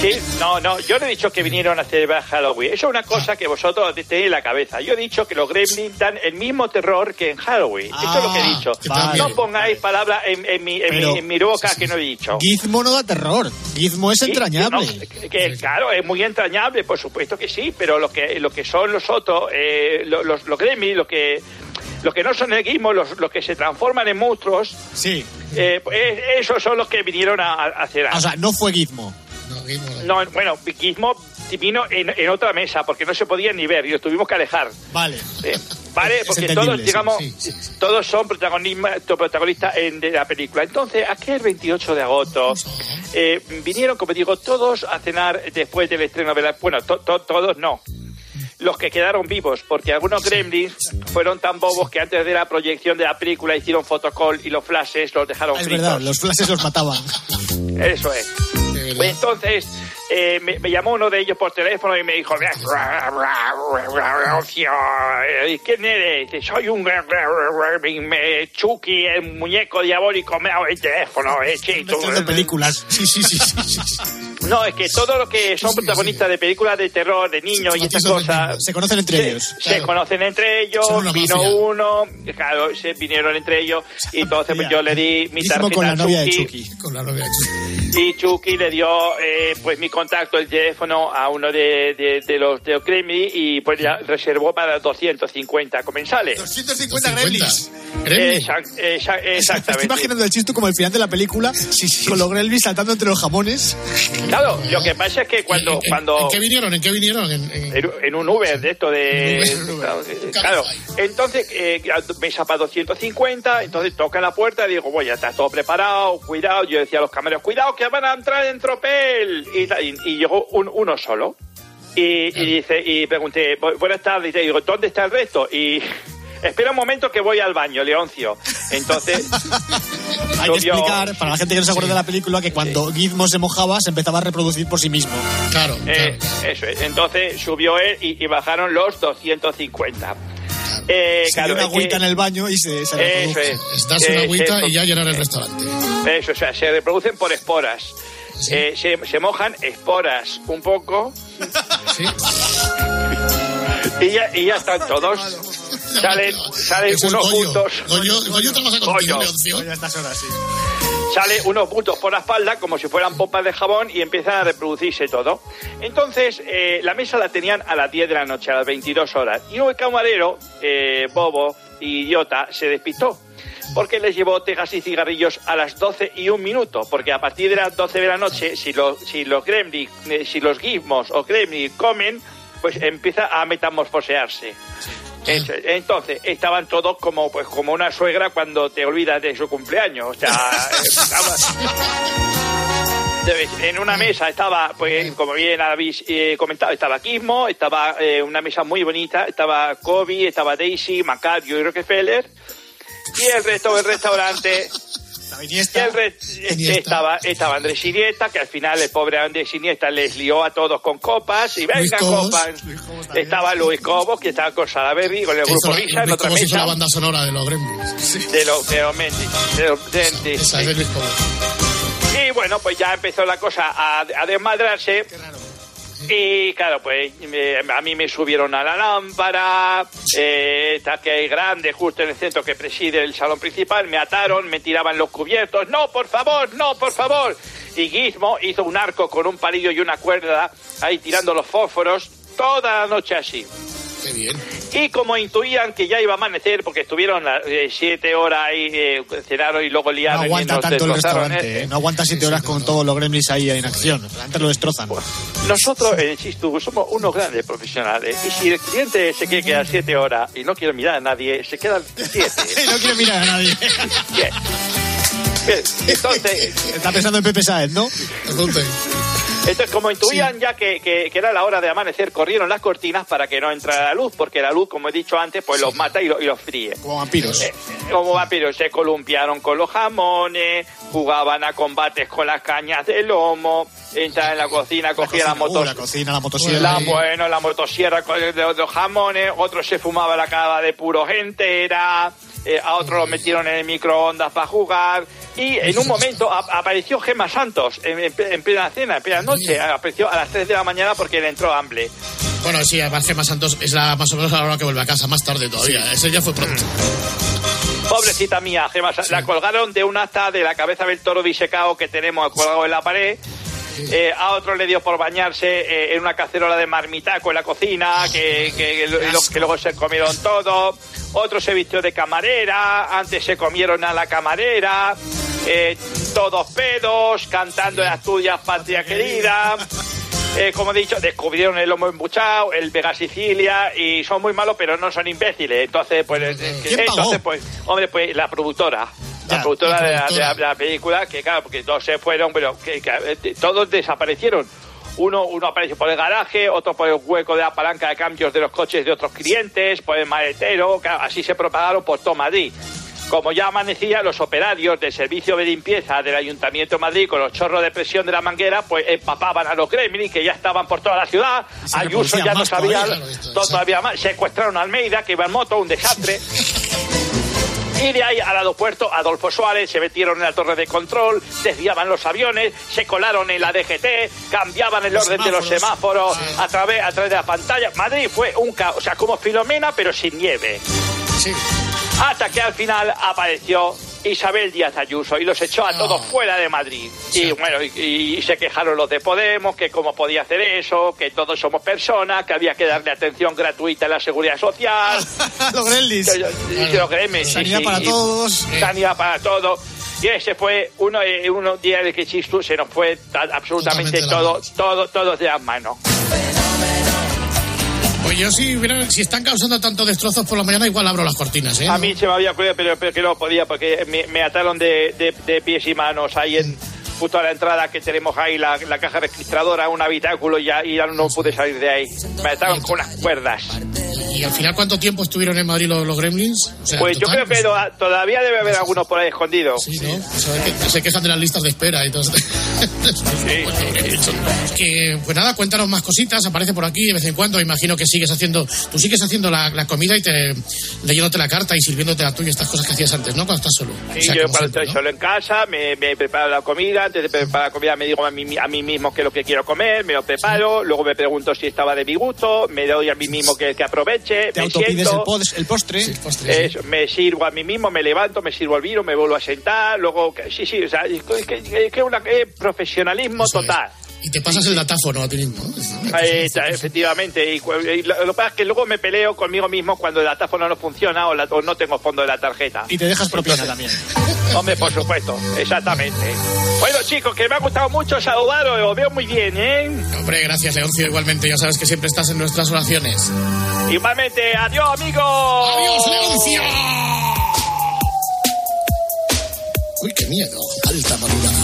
Sí, no, no, yo no he dicho que vinieron a celebrar Halloween. Eso es una cosa que vosotros tenéis en la cabeza. Yo he dicho que los gremlins dan el mismo terror que en Halloween. Eso es lo que he Ah, dicho. vale. No pongáis palabras en, en mi, en, Pero- mi, en mi boca que no he dicho. Gizmo no da terror. Gizmo es entrañable. no, que, que, claro, es muy entrañable, por supuesto que sí, pero lo que, lo que son los otros, eh, los, los, los gremlins, lo que, lo que no son el gizmo, los, los que se transforman en monstruos, Sí. eh, esos son los que vinieron a, a cenar. O sea, no fue Gizmo. No, Gizmo no. No, bueno, Gizmo vino en, en otra mesa porque no se podía ni ver y los tuvimos que alejar. Vale. Eh, ¿Vale? Es Porque todos, digamos, sí, sí, sí. todos son protagonistas en, de la película. Entonces, aquel 28 de agosto, eh, vinieron, como digo, todos a cenar después del estreno de la... Bueno, to- to- todos no. Los que quedaron vivos, porque algunos gremlins fueron tan bobos que antes de la proyección de la película hicieron fotocall y los flashes los dejaron Es fritos. verdad, los flashes los mataban. Eso es. Pues entonces eh, me, me llamó uno de ellos por teléfono y me dijo, "Leoncio, eh, ¿quién eres? Dice, Soy un me- Chucky, el muñeco diabólico, me el teléfono, eh, de películas. Sí, sí, sí, sí. No, es que todo lo que son protagonistas de películas de terror, de niños y estas cosas. Se conocen entre ellos. Se conocen entre ellos, vino uno, claro, se vinieron entre ellos, y entonces pues, yo le di mi tarjeta con la novia de Chucky, Chucky. Con la novia de Chucky. y Chucky le dio eh, pues mi contacto, el teléfono a uno de, de, de los de Cremi y pues ya reservó para 250 comensales. 250 gremlins. Exact- exa- Me estoy exactamente. imaginando el chiste como el final de la película, con los gremlins saltando entre los jamones. Claro, lo que pasa es que cuando... cuando ¿En qué vinieron? ¿En qué vinieron? En, en- en, en un Uber de esto de... En Uber, claro, entonces eh, mesa para 250, entonces toca la puerta y digo, bueno, ya está todo preparado, cuidado. Yo decía a los camareros, cuidado que van a entrar en tropel. Y, tal, y, y llegó un- uno solo. Y, y dice, y pregunté, "Bu- buenas tardes, y digo, ¿dónde está el resto? Y espera un momento que voy al baño, Leoncio. Entonces, Hay que explicar, para la gente que no se acuerda de la película, que cuando Gizmo se mojaba, se empezaba a reproducir por sí mismo. Claro. Eh, eso es. Entonces subió él y, y bajaron los 250. Eh, Se claro, dio una agüita en el baño y se, se Eso reprodujo. es. Das una Eh, agüita se- y ya llenar el restaurante. Eso, o sea, se reproducen por esporas. Eh, se, se mojan esporas un poco. Y ya, y ya están todos. Salen, salen Es unos Goyo. bultos. Goyo, Goyo trabaja contigo, Goyo. Leoncio. Ya estas horas, sí. Sale unos bultos por la espalda como si fueran pompas de jabón y empiezan a reproducirse todo. Entonces, eh, la mesa la tenían a las 10 de la noche, a las 22 horas. Y un camarero, eh, bobo, idiota, se despistó. Porque les llevó tejas y cigarrillos a las 12 y un minuto. Porque a partir de las 12 de la noche, si, los si los gremlins, eh, si los gizmos o gremlins comen, pues empieza a metamorfosearse. Entonces, estaban todos como pues como una suegra cuando te olvidas de su cumpleaños. O sea, estaba- Debes- en una mesa estaba, pues como bien habéis eh, comentado, estaba Kismo, estaba eh, una mesa muy bonita, estaba Kobe, estaba Daisy, Macario y Rockefeller, y el resto del restaurante... y el re- estaba, estaba Andrés Iniesta, que al final el pobre Andrés Iniesta les lió a todos con copas, y Luis venga Cobos. copas. Estaba Luis Cobos, que estaba con Salaberry, con el Que grupo Risa, en Luis otra Cobos hizo la banda sonora de los Gremlins. de los de los Mendes, de los Mendes. Esa es de Luis Cobos. Y bueno, pues ya empezó la cosa a, a desmadrarse. Y claro, pues me- a mí me subieron a la lámpara, eh, esta que hay grande justo en el centro que preside el salón principal, me ataron, me tiraban los cubiertos, no, por favor, no, por favor. Y Gizmo hizo un arco con un palillo y una cuerda ahí tirando los fósforos toda la noche así. Qué bien. Y como intuían que ya iba a amanecer, porque estuvieron las eh, siete horas ahí, eh, cenaron y luego No liaron y aguanta nos tanto el restaurante, ¿eh? ¿eh? No aguanta siete horas con todos los gremlins ahí en acción. Antes lo destrozan. Nosotros en Chistu somos unos grandes profesionales y si el cliente se quiere quedar siete horas y no quiere mirar a nadie, se quedan siete. no quiere mirar a nadie. Bien. Bien, Entonces, Está pensando en Pepe Saez, ¿no? entonces, como intuían ya que, que- que era la hora de amanecer, corrieron las cortinas para que no entrara la luz, porque la luz, como he dicho antes, pues los mata y, lo- y los fríe. Como vampiros. Eh, como vampiros se columpiaron con los jamones, jugaban a combates con las cañas de lomo, entraban en la cocina, cogían la, cocina, uh, la cocina, la motosierra. la, bueno, la motosierra con los jamones, otro se fumaba la cava de puros entera, eh, a otro lo metieron en el microondas para jugar, y en un momento ap- apareció Gema Santos en, en ple- en plena cena, en plena noche, apareció a las 3 de la mañana porque le entró hambre. Bueno, sí, además Gemma Santos es la, más o menos la hora que vuelve a casa, más tarde todavía. Ese ya fue pronto. Pobrecita mía, Gema, Sa- la colgaron de un asta de la cabeza del toro disecado que tenemos colgado en la pared. Eh, a otro le dio por bañarse eh, en una cacerola de marmitaco en la cocina, que, que, lo- que luego se comieron todo. Otro se vistió de camarera, antes se comieron a la camarera. eh, todos pedos, cantando las tuyas, patria querida. Eh, como he dicho, descubrieron el lomo embuchado, el Vega Sicilia y son muy malos, pero no son imbéciles. Entonces, pues, eh, entonces, pues, hombre, pues la productora. La productora, de, la, de la- de la película, que claro, porque todos se fueron, pero que, que, eh, todos desaparecieron. Uno, uno apareció por el garaje, otro por el hueco de la palanca de cambios de los coches de otros clientes, por el maletero, claro, así se propagaron por todo Madrid. Como ya amanecía, los operarios del servicio de limpieza del Ayuntamiento de Madrid con los chorros de presión de la manguera, pues empapaban a los gremlins que ya estaban por toda la ciudad. Ayuso ya no sabía todavía más. Secuestraron a Almeida, que iba en moto, un desastre. Y de ahí al aeropuerto Adolfo Suárez se metieron en la torre de control, desviaban los aviones, se colaron en la DGT, cambiaban el orden de los semáforos a través, a través de la pantalla. Madrid fue un caos, o sea, como Filomena, pero sin nieve. Hasta que al final apareció Isabel Díaz Ayuso y los echó a todos fuera de Madrid. Y bueno, y, y se quejaron los de Podemos, que cómo podía hacer eso, que todos somos personas, que había que darle atención gratuita a la seguridad social. Los Gremlins. Yo, créeme, sí, Sanidad para todos. Sanidad para todos. Y ese fue uno, eh, uno día de que Chistu se nos fue ta- absolutamente todo, todo, todo de las manos. Yo si, si están causando tantos destrozos por la mañana, igual abro las cortinas, ¿eh? A mí se me había ocurrido, pero, pero que no podía, porque me, me ataron de, de- de pies y manos ahí en justo a la entrada que tenemos ahí, la, la caja registradora, un habitáculo, y ya, y ya no pude salir de ahí. Me ataron con unas cuerdas. ¿Y al final cuánto tiempo estuvieron en Madrid los, los Gremlins? O sea, Pues en yo total, creo que no- todavía debe haber algunos por ahí escondidos. Sí, ¿no? O sea, que se quejan de las listas de espera y todo eso. que, pues nada, cuéntanos más cositas, aparece por aquí de vez en cuando. Imagino que sigues haciendo, tú sigues haciendo la, la comida y te leyéndote la carta y sirviéndote la tuya, estas cosas que hacías antes, ¿no? Cuando estás solo. Sí, O sea, yo cuando siempre, estoy ¿no? solo en casa, me, me preparo la comida, antes de preparar la comida me digo a mí, a mí mismo qué es lo que quiero comer, me lo preparo, luego me pregunto si estaba de mi gusto, me doy a mí mismo que, que aproveche, Te me siento, el, el postre. eso, me sirvo a mí mismo, me levanto, me sirvo el vino, me vuelvo a sentar, luego, sí, sí, o sea, es que, es que una, es profesionalismo total. Y te pasas el datáfono a ti mismo. Eh, efectivamente, y, y lo, lo que pasa es que luego me peleo conmigo mismo cuando el datáfono no funciona o, la- o no tengo fondo de la tarjeta. Y te dejas propina también. Hombre, por supuesto, exactamente. Bueno, chicos, que me ha gustado mucho saludaros, os veo muy bien, ¿eh? Hombre, gracias, Leoncio. Igualmente, ya sabes que siempre estás en nuestras oraciones. Igualmente, adiós, amigos. Adiós, Leoncio. Uy, qué miedo. Alta madrugada.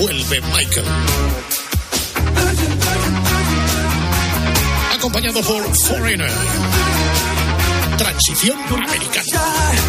Vuelve Michael. Acompañado por Foreigner. Transición americana.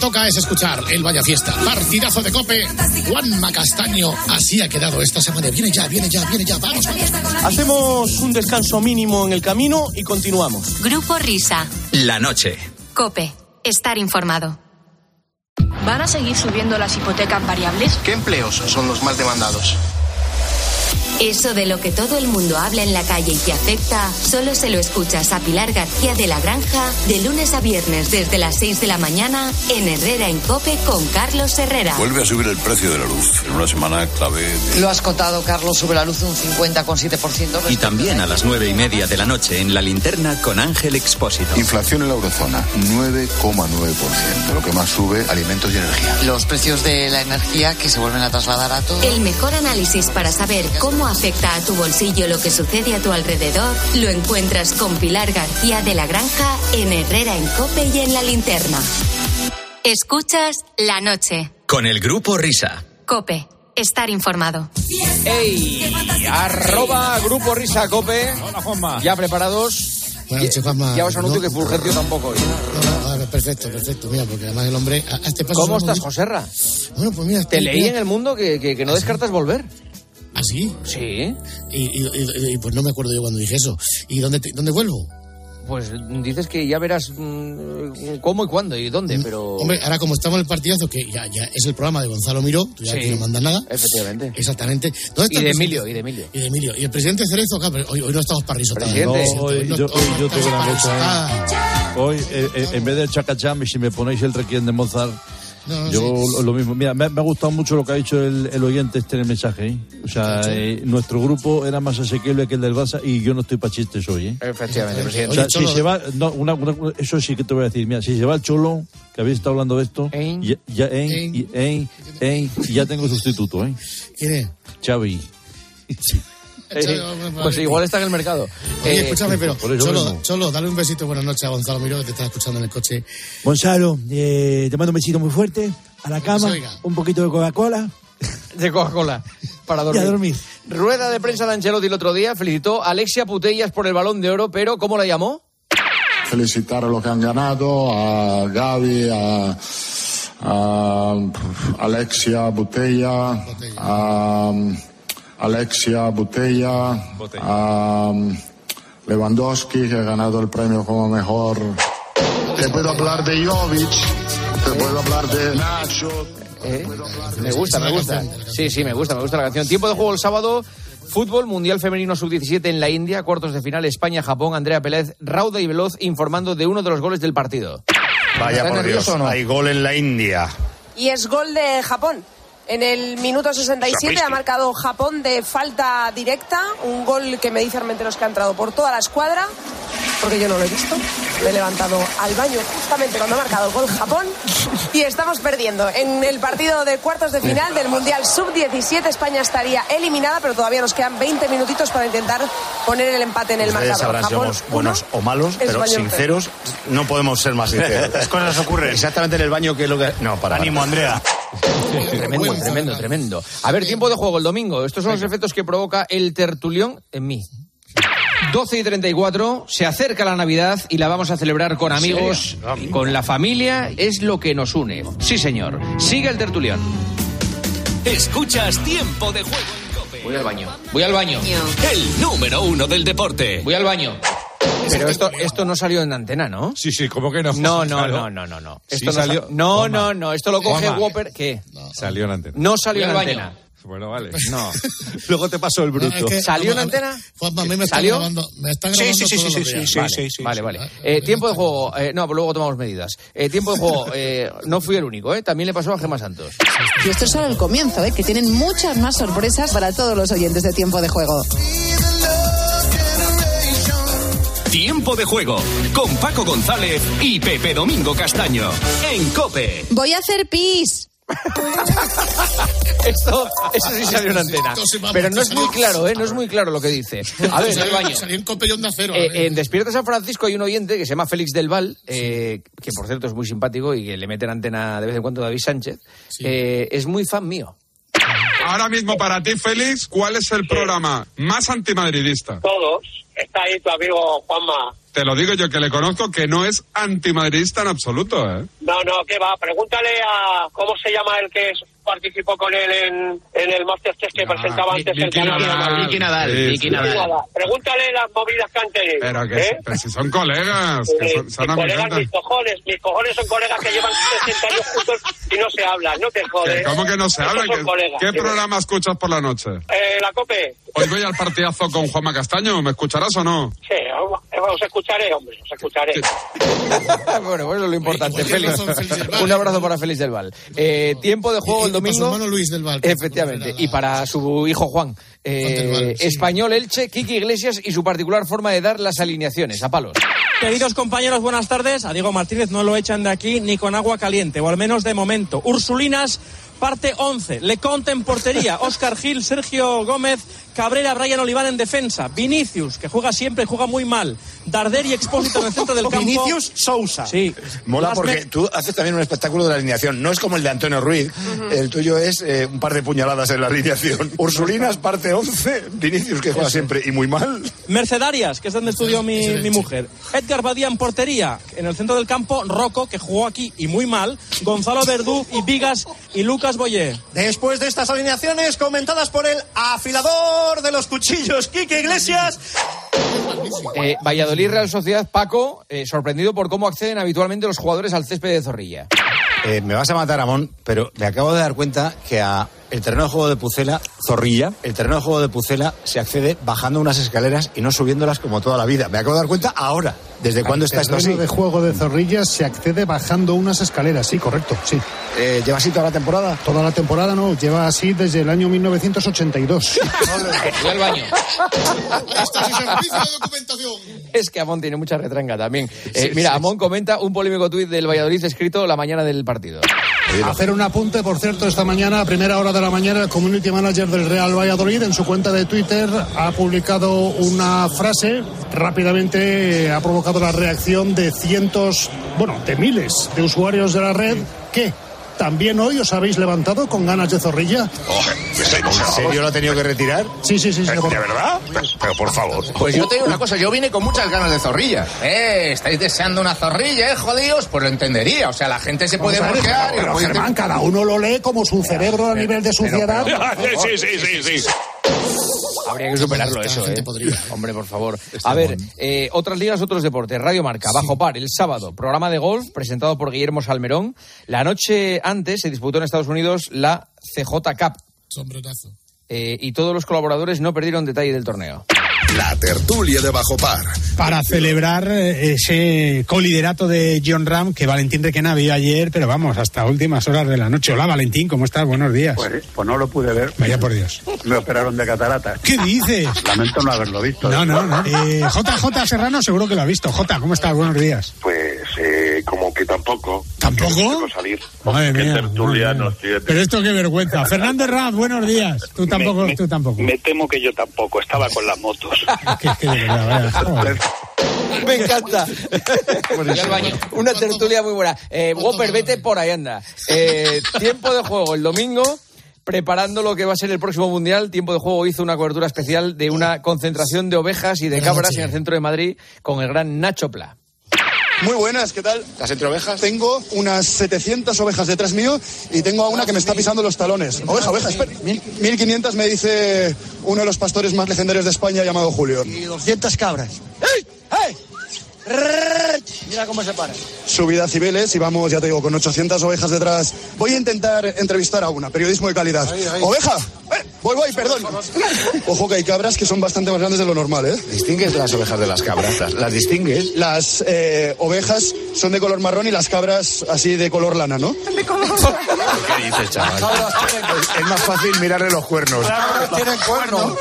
Toca es escuchar el Vaya Fiesta. Partidazo de Cope, Juanma Castaño. Así ha quedado esta semana. Viene ya, viene ya, viene ya. Vamos, vamos. Hacemos un descanso mínimo en el camino y continuamos. Grupo Risa. La noche. Cope. Estar informado. ¿Van a seguir subiendo las hipotecas variables? ¿Qué empleos son los más demandados? Eso de lo que todo el mundo habla en la calle y te afecta, solo se lo escuchas a Pilar García de la Granja de lunes a viernes desde las 6 de la mañana en Herrera en Cope con Carlos Herrera. Vuelve a subir el precio de la luz en una semana clave. de- Lo has cotado, Carlos, sube la luz un 50,7%. Y también a las nueve y media de la noche en la linterna con Ángel Expósito. Inflación en la eurozona, 9,9%. Lo que más sube, alimentos y energía. Los precios de la energía que se vuelven a trasladar a todo. El mejor análisis para saber cómo afecta a tu bolsillo lo que sucede a tu alrededor lo encuentras con Pilar García de la Granja en Herrera en Cope y en la linterna. Escuchas la noche. Con el grupo Risa. Cope. Estar informado. ¡Ey! Arroba Grupo Risa Cope. Hola, Juanma. ¿Ya preparados? Buenas noches, Juanma. Ya os anuncio No. que Fulgencio tampoco hoy. Ah, perfecto, perfecto. Mira, porque además el hombre a, a este paso. ¿Cómo estás, Joserra? Bueno, pues mira. Te leí en el mundo que, que- que no descartas volver. ¿Ah, sí? Sí. Y, y- y- y, pues no me acuerdo yo cuando dije eso. ¿Y dónde, te- dónde vuelvo? Pues dices que ya verás mm, cómo y cuándo y dónde, pero... Hombre, ahora como estamos en el partidazo, que ya, ya es el programa de Gonzalo Miró, tú ya Sí. aquí no mandas nada. Efectivamente. Exactamente. ¿Dónde está Y de? Emilio, y de Emilio. Y de Emilio. Y el presidente Cerezo, claro, pero hoy, hoy no estamos para risotar. Presidente. No, Hoy no- yo, hoy yo tengo una cosa. ¿eh? Hoy, eh, eh, en vez del chacacham, si me ponéis el requiem de Mozart, No, yo sí. lo- mismo. Mira, me, me ha gustado mucho lo que ha dicho el, el oyente este en el mensaje. ¿eh? O sea, eh, nuestro grupo era más asequible que el del Barça y yo no estoy para chistes hoy. ¿eh? Efectivamente, O presidente. sea, Oye, si Cholo, se va, no, una- una- una- eso sí que te voy a decir. Mira, si se va el Cholo, que habéis estado hablando de esto, Ein. ya, ya, ein, ein, ya tengo sustituto, ¿eh? ¿Quién es? Xavi. Eh, pues igual está en el mercado. Oye, Eh, escúchame, pero mismo. Cholo, dale un besito, buenas noches a Gonzalo Miró, que te está escuchando en el coche. Gonzalo, eh, te mando un besito muy fuerte a la cama, un poquito de Coca-Cola de Coca-Cola para y dormir. a dormir. Rueda de prensa de Ancelotti el otro día felicitó a Alexia Putellas por el balón de oro, pero ¿cómo la llamó? felicitar a los que han ganado, a Gaby, a, a Alexia Botella, a Alexia Botella, a Lewandowski, que ha ganado el premio como mejor. Te puedo hablar de Jovic, te puedo hablar de Nacho. Eh, Me gusta, me gusta. Sí, sí, me gusta, me gusta la canción. Tiempo de juego el sábado. Fútbol Mundial Femenino Sub-17 en la India, cuartos de final España-Japón, Andrea Pérez, rauda y veloz informando de uno de los goles del partido. Vaya ¿Está por Dios, no? hay gol en la India. Y es gol de Japón. En el minuto 67 Sapristi. ha marcado Japón de falta directa, un gol que me dice Armenteros que ha entrado por toda la escuadra, porque yo no lo he visto. Me he levantado al baño justamente cuando ha marcado el gol Japón y estamos perdiendo. En el partido de cuartos de final del Mundial Sub-17 España estaría eliminada, pero todavía nos quedan 20 minutitos para intentar poner el empate en el Ustedes marcador. sabrán si Japón, somos buenos o malos, pero sinceros no podemos ser más sinceros. Las cosas ocurren. Exactamente en el baño que es lo que... No, para. Ánimo, Andrea. Tremendo, tremendo, tremendo. A ver, tiempo de juego el domingo. Estos son los efectos que provoca el tertulión en mí. 12 y 34, se acerca la Navidad y la vamos a celebrar con amigos, con la familia, es lo que nos une. Sí, señor. Sigue el tertulión. Escuchas Tiempo de Juego en Cope. Voy al baño. Voy al baño. El número uno del deporte. Voy al baño. Pero esto, esto no salió en antena, ¿no? Sí, sí, ¿cómo que no? No, no, no, no, no, no. Sí Esto no salió. sa- No, no, no. Esto lo coge. Whopper. ¿Qué? Salió en antena. No salió en al antena. Bueno, vale. No. Luego te paso el bruto. No, es que- ¿Salió en a- a- antena? Juanma, a mí me está ¿Salió? grabando, me está Sí, grabando sí, sí, sí, sí, días. sí, vale, vale, vale. Eh, tiempo de juego. eh, no, pero luego tomamos medidas. Eh, tiempo de juego. eh, no fui el único, ¿eh? También le pasó a Gemma Santos. Y esto es solo el comienzo, ¿eh? que tienen muchas más sorpresas para todos los oyentes de Tiempo de Juego. Tiempo de Juego con Paco González y Pepe Domingo Castaño. En Cope. Voy a hacer pis. Esto, eso sí salió en antena. Pero no es muy claro, ¿eh? No es muy claro lo que dice. A ver, en el baño. Salí en Copellón de Acero. Eh, en Despierta San Francisco hay un oyente que se llama Félix del Val, eh, que por cierto es muy simpático y que le mete en antena de vez en cuando a David Sánchez. Eh, es muy fan mío. Ahora mismo para ti, Félix, ¿cuál es el programa más antimadridista? Todos. Está ahí tu amigo Juanma. Te lo digo yo que le conozco que no es antimadridista en absoluto, ¿eh? No, no, ¿qué va? Pregúntale a. ¿Cómo se llama el que es- participó con él en, en el Masterchef que presentaba antes el canal? Vicky Nadal, Sí, Vicky sí. Nadal. Pregúntale las movidas que han tenido. Pero que ¿eh? pero si son colegas, que Eh, son, son mis colegas, mis cojones, mis cojones son colegas que llevan 60 años juntos y no se hablan, no te jodes. ¿Cómo que no se Esos habla? son ¿Qué, colegas. qué Sí. programa escuchas por la noche? Eh, la COPE, Hoy voy al partidazo con Juanma Castaño, ¿me escucharás o no? sí, os- os escucharé, hombre, os escucharé. bueno, pues eso es lo importante, Félix. Un abrazo para Félix del Val. Eh, tiempo de juego el Y para su domingo. hermano Luis del Val. Efectivamente. Y para su hijo Juan. Eh, Español Elche, Kiki Iglesias y su particular forma de dar las alineaciones. A palos. Queridos compañeros, buenas tardes. A Diego Martínez no lo echan de aquí ni con agua caliente, o al menos de momento. Ursulinas, parte 11. Leconte en portería. Oscar Gil, Sergio Gómez, Cabrera, Brian Olivar en defensa. Vinicius, que juega siempre, juega muy mal. Darder y Expósito en el centro del campo. Vinicius Sousa. Sí. Mola Las porque me- tú haces también un espectáculo de la alineación. No es como el de Antonio Ruiz. El tuyo es eh, un par de puñaladas en la alineación. Ursulinas, parte 11. Vinicius, que juega siempre y muy mal. Mercedarias, que es donde estudió mi, mi mujer. Edgar Badía en portería. En el centro del campo, Rocco, que jugó aquí y muy mal. Gonzalo Verdú y Vigas y Lucas Boyer. Después de estas alineaciones comentadas por el afilador de los cuchillos, Quique Iglesias. Eh, Valladolid Real Sociedad, Paco, eh, sorprendido por cómo acceden habitualmente los jugadores al césped de Zorrilla. Eh, me vas a matar, Amón, pero me acabo de dar cuenta que a el terreno de juego de Pucela, Zorrilla, el terreno de juego de Pucela se accede bajando unas escaleras y no subiéndolas como toda la vida. Me acabo de dar cuenta ahora. ¿Desde cuándo está esto así? terreno de juego de Zorrilla se accede bajando unas escaleras, sí, correcto, sí. Eh, ¿Lleva así toda la temporada? Toda la temporada no, lleva así desde el año 1982. Voy al baño. Es que Amón tiene mucha retranca también. Eh, Sí, mira, sí, Amón comenta un polémico tuit del Valladolid escrito la mañana del partido. Hacer un apunte, por cierto, esta mañana, a primera hora de la mañana, el community manager del Real Valladolid en su cuenta de Twitter ha publicado una frase. Rápidamente eh, ha provocado la reacción de cientos, bueno, de miles de usuarios de la red que también hoy os habéis levantado con ganas de zorrilla. ¿En serio lo ha tenido que retirar? Sí, sí, sí. sí ¿De verdad? Pero por favor. Pues yo te digo una cosa, yo vine con muchas ganas de zorrilla. Eh, estáis deseando una zorrilla, eh, jodidos, pues lo entendería. O sea, la gente se puede bloquear pero, puede Germán, cada uno lo lee como su cerebro a nivel de suciedad. Sí, sí, sí, sí. Habría que superarlo eso, ¿eh? Hombre, por favor. A ver, eh, otras ligas, otros deportes. Radio Marca, Bajo Par, el sábado, programa de golf presentado por Guillermo Salmerón. La noche antes se disputó en Estados Unidos la CJ Cup Sombrerazo. eh, y todos los colaboradores no perdieron detalle del torneo. La tertulia de Bajo Par. para celebrar eh, ese coliderato de John Ram que Valentín Requena vio ayer, pero vamos, hasta últimas horas de la noche. Hola Valentín, ¿cómo estás? Buenos días. Pues, pues no lo pude ver. Vaya por Dios. Me operaron de catarata. ¿Qué dices? Lamento no haberlo visto. No, no, no. Eh, JJ Serrano seguro que lo ha visto. J, ¿cómo estás? Buenos días. Pues eh, como que tampoco. ¿Tampoco? Salir. Madre Qué mía, tertulianos. Pero esto qué vergüenza. Fernando Ram, buenos días. Tú tampoco, me- tú tampoco. Me temo que yo tampoco. Estaba con las motos. Que es que de verdad, vaya, joder. Me encanta. Una tertulia muy buena. Eh, Whopper, vete por ahí, anda. Eh, tiempo de juego el domingo. Preparando lo que va a ser el próximo mundial, Tiempo de Juego hizo una cobertura especial de una concentración de ovejas y de cabras en el centro de Madrid con el gran Nacho Pla. Muy buenas, ¿qué tal? ¿Estás entre ovejas? Tengo unas 700 ovejas detrás mío y tengo a una que me está pisando los talones. Oveja, oveja, espera. Mil- 1500 me dice uno de los pastores más legendarios de España llamado Julio. Y 200 cabras. ¡Ey! Mira cómo se para. Subida a Cibeles y vamos, ya te digo, con 800 ovejas detrás. Voy a intentar entrevistar a una, periodismo de calidad. ¡Oveja! ¡Eh! Voy, voy, perdón. Ojo que hay cabras que son bastante más grandes de lo normal, ¿eh? ¿Distingues las ovejas de las cabras? ¿Las, las distingues? Las eh, ovejas son de color marrón y las cabras así de color lana, ¿no? ¿Qué dices, chaval? Es, es más fácil mirarle los cuernos. Tienen cuerno.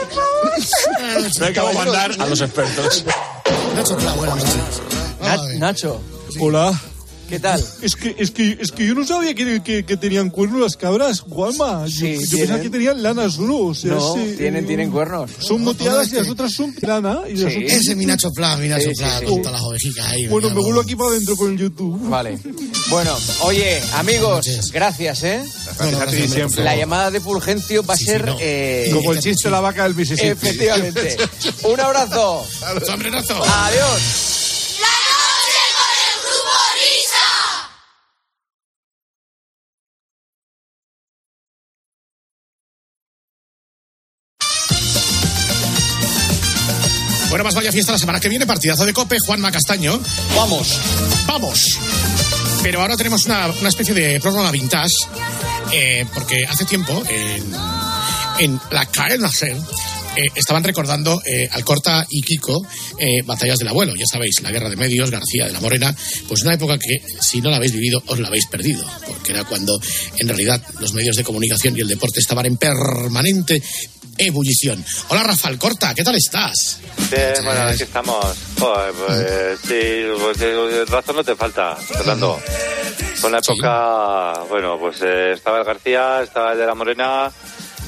No hay que mandar a los expertos. Nacho Nacho, Hola. ¿Qué tal? Es que, es que, es que yo no sabía que, que, que tenían cuernos las cabras, Juanma. Yo, Sí, yo tienen. pensaba que tenían lana solo. O sea, No, sí, tienen, eh, tienen cuernos. Son moteadas y las otras son lana. Y las Sí. otras Ese es mi Nacho Pla, mi Nacho Sí, sí, Pla, sí. con todas las ovejicas ahí. Bueno, me vuelvo aquí para adentro con el YouTube. Vale. Bueno, oye, amigos, gracias, ¿eh? Gracias a ti siempre. La llamada de Fulgencio va a ser... eh, Como el chiste de la vaca del Mississippi. Efectivamente. Un abrazo. Sombrerazo. Adiós. Bueno, más vaya fiesta la semana que viene, partidazo de Cope, Juanma Castaño. Vamos. Vamos. Pero ahora tenemos una, una especie de prórroga vintage, eh, porque hace tiempo en, en la cadena SER eh, estaban recordando eh, Alcorta y Kiko eh, batallas del abuelo, ya sabéis, la guerra de medios, García de la Morena, pues una época que si no la habéis vivido os la habéis perdido, porque era cuando en realidad los medios de comunicación y el deporte estaban en permanente ebullición. Hola Rafa Alcorta, ¿qué tal estás? Bien, bueno, aquí estamos. Joder, pues, sí, pues, eh, razón no te falta, Fernando. Fue una época, bueno, pues eh, estaba el García, estaba el de la Morena,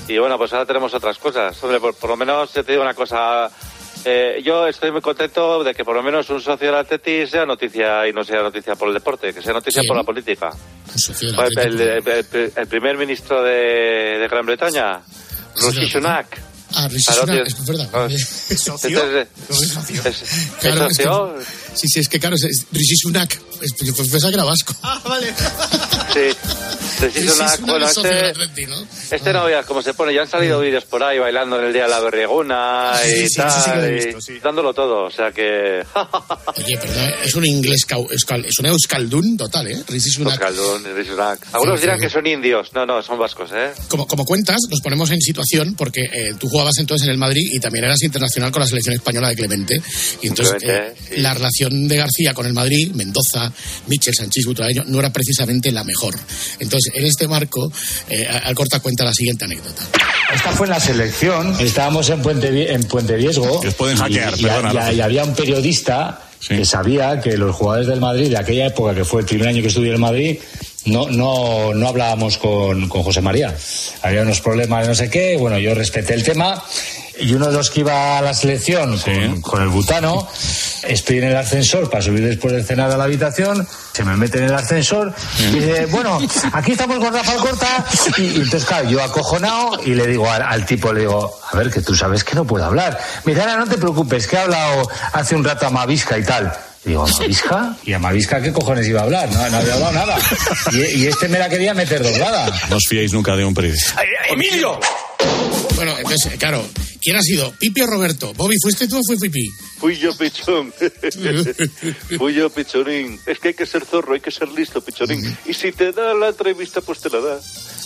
y bueno, pues ahora tenemos otras cosas. Hombre, por, por lo menos te digo una cosa. eh, yo estoy muy contento de que por lo menos un socio del Atleti sea noticia y no sea noticia por el deporte, que sea noticia por la política. El, el- el- el primer ministro de, de Gran Bretaña, Rishi Sunak. Ah, Rishi Sunak, es verdad. Ah, ¿Es socio? es socio. Sí, sí, es que claro, es, Rishi Sunak. Es, pues pensaba que era vasco. Ah, vale. Sí. Rishi Sunak, bueno, este, Atleti, ¿no? este no veas cómo se pone. Ya han salido vídeos por ahí bailando en el día de la berrieguna y sí, tal. sí, sí que lo he y visto, sí. dándolo todo. O sea que. Oye, perdón, es un inglés, es un euskaldún total, ¿eh? Rishi Sunak. Euskaldun, Rishi Sunak. Algunos Sí, dirán sí. que son indios. No, no, son vascos, ¿eh? Como, como cuentas, nos ponemos en situación porque eh, tú jugabas entonces en el Madrid y también eras internacional con la selección española de Clemente. Y entonces Clemente, eh, la relación de García con el Madrid, Mendoza, Michel, Sanchís, Butragueño, no era precisamente la mejor. Entonces, en este marco, eh, Alcorta cuenta la siguiente anécdota. Esta fue en la selección, estábamos en Puente, en Puente Viesgo. Que os pueden hackear, y, y- perdona, y- Rafa. y había un periodista que sabía que los jugadores del Madrid de aquella época, que fue el primer año que estudié en el Madrid, no, no, no hablábamos con, con José María. Había unos problemas de no sé qué, bueno, yo respeté el tema. Y uno de los que iba a la selección con, con el butano, estoy en el ascensor para subir después de cenar a la habitación, se me mete en el ascensor y dice, bueno, aquí estamos con Rafael Corta. Y, y entonces, claro, yo acojonado y le digo al, al tipo, le digo, a ver, que tú sabes que no puedo hablar. Mira, ahora no te preocupes, que he hablado hace un rato a Mavisca y tal. Digo, ¿Mavisca? ¿Y a Mavisca qué cojones iba a hablar? No, no había hablado nada. Y, y este me la quería meter doblada. No os fiéis nunca de un periodista. ¡Emilio! Bueno, entonces, claro, ¿quién ha sido? ¿Pipi o Roberto? ¿Bobby, fuiste tú o fue Pipi? Fui yo, pichón. Fui yo, pichonín. Es que hay que ser zorro, hay que ser listo, pichonín. Y si te da la entrevista, pues te la da.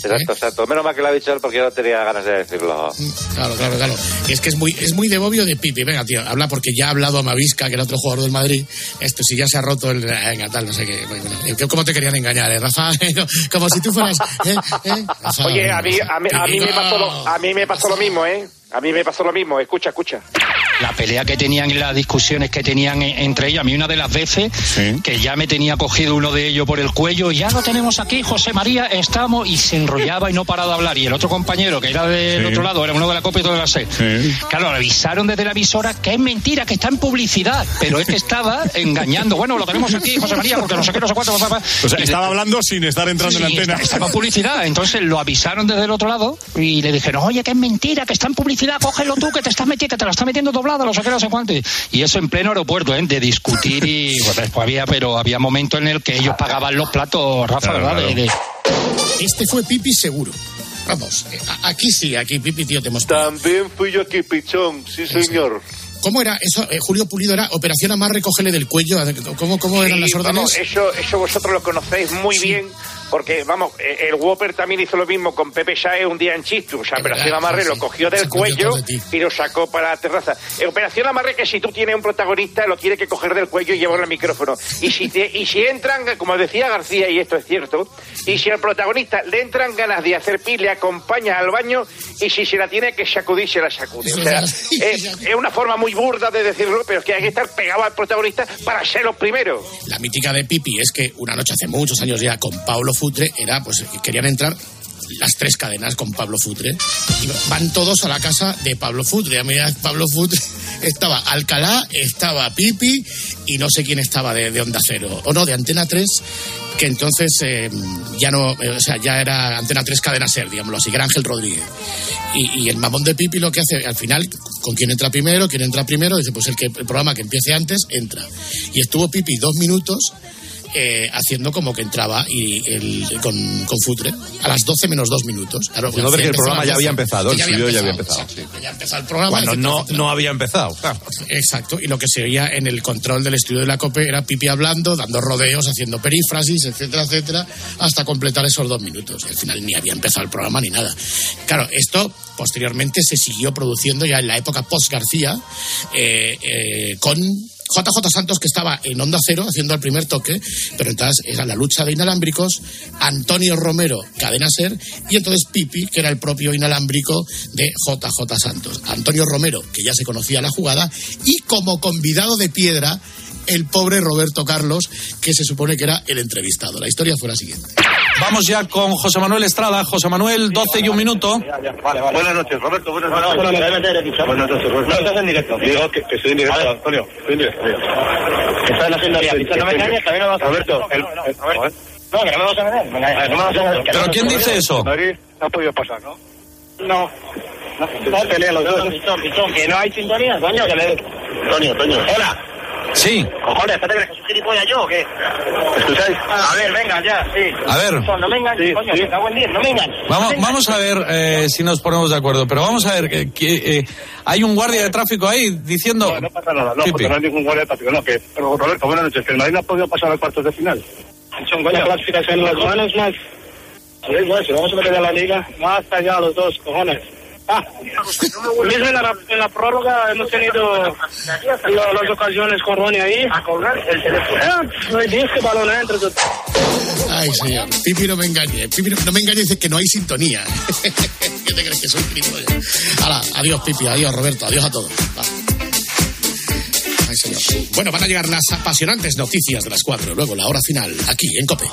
Exacto, exacto. Menos mal que lo ha dicho porque yo no tenía ganas de decirlo. Claro, claro, claro. Y es que es muy, es muy de Bobby o de Pipi. Venga, tío, habla porque ya ha hablado a Mavisca, que era otro jugador del Madrid. Esto, si ya se ha roto el. Venga, tal, no sé qué. Bueno, eh, ¿Cómo te querían engañar, eh, Rafa? Como si tú fueras. ¿eh? ¿eh? Rafa, Oye, a mí, a mí, a mí me pasó lo, a mí me pasó lo mismo, ¿eh? A mí me pasó lo mismo. Escucha, escucha. La pelea que tenían y las discusiones que tenían en- entre ellos. A mí una de las veces que ya me tenía cogido uno de ellos por el cuello, ya lo tenemos aquí, José María, estamos, y se enrollaba y no paraba de hablar. Y el otro compañero, que era del Sí. otro lado, era uno de la Copa y todo de la SED. Claro, le avisaron desde la emisora que es mentira, que está en publicidad, pero es que estaba engañando. Bueno, lo tenemos aquí, José María, porque no sé qué, no sé cuánto. papá. O sea, Y le- estaba hablando sin estar entrando en la antena. Estaba en publicidad, entonces lo avisaron desde el otro lado y le dijeron, oye, que es mentira, que está en publicidad, cógelo tú, que te estás metiendo, que te la está metiendo doblada, no sé qué, no sé cuánto. Y eso en pleno aeropuerto, ¿eh? de discutir y bueno, después había, pero había momentos en el que ellos pagaban los platos, Rafa, Claro, ¿verdad? claro. De- de- Este fue Pipi seguro. Vamos, eh, aquí sí, aquí Pipi, tío, te hemos También fui yo aquí, pichón. Sí, señor. ¿Cómo era eso? Eh, Julio Pulido era Operación Amarre, cógele del cuello. ¿Cómo, cómo eran Sí, las órdenes? vamos, eso, eso vosotros lo conocéis muy bien, porque, vamos, eh, el Whopper también hizo lo mismo con Pepe Saez un día en Chistu. O sea, Operación Amarre sí, lo cogió del cuello y lo sacó para la terraza. Eh, Operación Amarre que si tú tienes un protagonista lo tiene que coger del cuello y llevarlo al micrófono. Y si, te- y si entran, como decía García, y esto es cierto, y si al protagonista le entran ganas de hacer pis, le acompaña al baño y si se la tiene que sacudir, se la sacude. O sea, es, es una forma muy burda de decirlo, pero es que hay que estar pegado al protagonista para ser los primeros. La mítica de Pipi es que una noche hace muchos años ya con Paulo Futre era, pues que querían entrar las tres cadenas con Pablo Futre. Y van todos a la casa de Pablo Futre. A medida Pablo Futre estaba Alcalá, estaba Pipi y no sé quién estaba de, de Onda Cero. O no, de Antena 3, que entonces eh, ya no, eh, o sea, ya era Antena 3 Cadena Ser, digámoslo así, que era Ángel Rodríguez. Y, y el mamón de Pipi lo que hace, al final, con quién entra primero, quién entra primero, dice, pues el, que, el programa que empiece antes, entra. Y estuvo Pipi dos minutos eh, haciendo como que entraba y el, con, con Futre a las 12 menos dos minutos. Claro, No, porque el programa ya 12, había empezado, el suyo ya había empezado. exacto, ya empezó el programa. Etcétera, no, etcétera. no había empezado, claro. Exacto, y lo que se oía en el control del estudio de la COPE era Pipi hablando, dando rodeos, haciendo perífrasis, etcétera, etcétera, hasta completar esos dos minutos. Y al final ni había empezado el programa ni nada. Claro, esto posteriormente se siguió produciendo ya en la época post-García eh, eh, con JJ Santos que estaba en Onda Cero haciendo el primer toque, pero entonces era la lucha de inalámbricos, Antonio Romero, Cadena Ser, y entonces Pipi, que era el propio inalámbrico de JJ Santos. Antonio Romero, que ya se conocía la jugada, y como convidado de piedra, el pobre Roberto Carlos, que se supone que era el entrevistado. La historia fue la siguiente. Vamos ya con José Manuel Estrada. José Manuel, 12 y un minuto. Vale, vale. Buenas noches, Roberto. Buenas noches. Buenas noches, Buenas noches, Roberto. No, estás en directo. Digo que, que estoy en directo, Antonio. Estoy en directo. ¿Qué estás haciendo ya? No me engañes, que a mí no me vas a Roberto, el, no, que no me vas a meter. No me vas a meter. ¿Pero quién dice eso? Madrid no ha podido pasar, ¿no? No. No, pelea los dos. Pitón, pitón, que no hay sintonía, coño, que le... Toño, Toño. Hola. Sí. Cojones, ¿qué te crees que soy gilipollas yo o qué? ¿Escucháis? A ver, venga, ya, sí. A ver. No me engañes, coño, que cago en no me engañes. Vamos, vamos a ver eh, si nos ponemos de acuerdo, pero vamos a ver que, que, eh, hay un guardia de tráfico ahí diciendo. No, no pasa nada, no, porque no hay ningún guardia de tráfico, no, que... Pero, Roberto, buenas noches, que el Madrid no ha podido pasar a cuartos de final. Son coño, clasificación en las manos, más. A ver, bueno, si vamos a meter a la liga, más allá los dos, cojones. Ah, mismo en la, en la prórroga hemos tenido lo- las ocasiones con Ronnie ahí. A colgar el teléfono. no hay 10 que balón entra. Ay, señor. Pipi no me engañe. Pipi no, no me engañe, dice que no hay sintonía. ¿Qué te crees que soy gilipollas? Hala, adiós, Pipi, adiós, Roberto, adiós a todos. Va. Ay, señor. Bueno, van a llegar las apasionantes noticias de las cuatro, luego la hora final, aquí en COPE.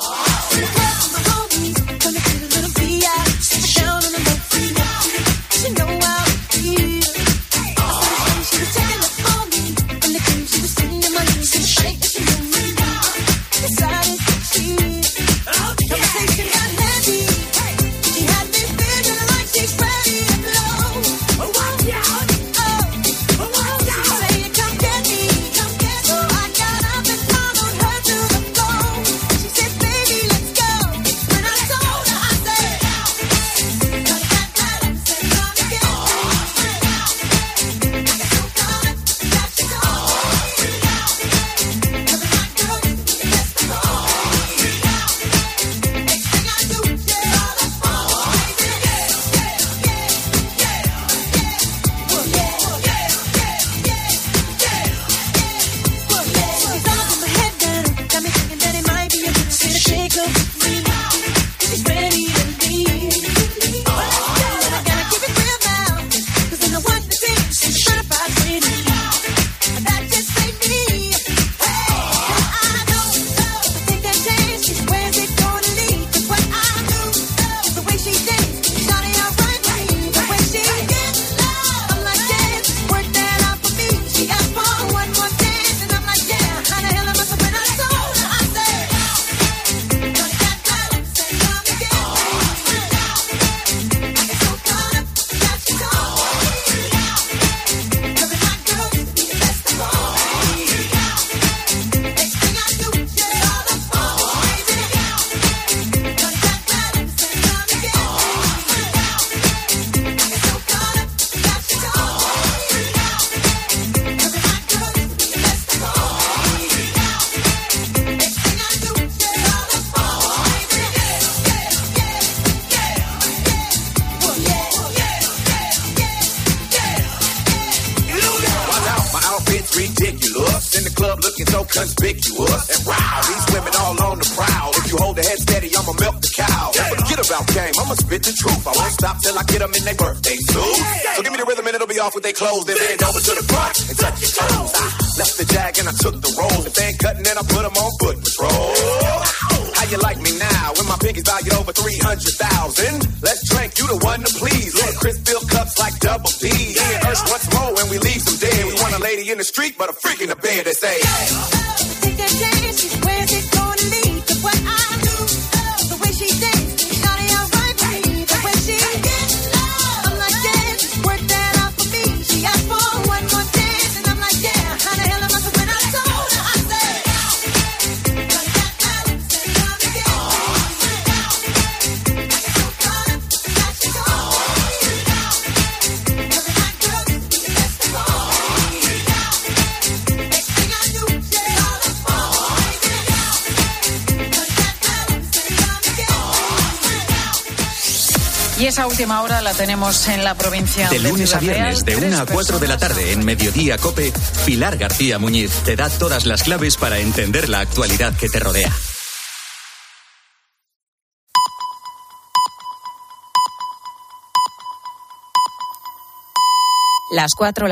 I'ma spit the truth. I won't stop till I get them in their birthday suit. So give me the rhythm and it'll be off with their clothes. Then bend over to the front and touch your toes. I left the jag and I took the roll. If they ain't cutting, then I put them on foot patrol. How you like me now when my pinky's valued over 300,000? Let's drink, you the one to please. Little Chris fill cups like double D. Me and Ursh once more when we leave some dead. We want a lady in the street, but a freak in the bed. They say, Take a chance, where's it gonna esa última hora la tenemos en la provincia De de lunes a viernes, Real. de 1 a Tres 4 de la tarde, en Mediodía Cope, Pilar García Muñiz te da todas las claves para entender la actualidad que te rodea. Las cuatro, las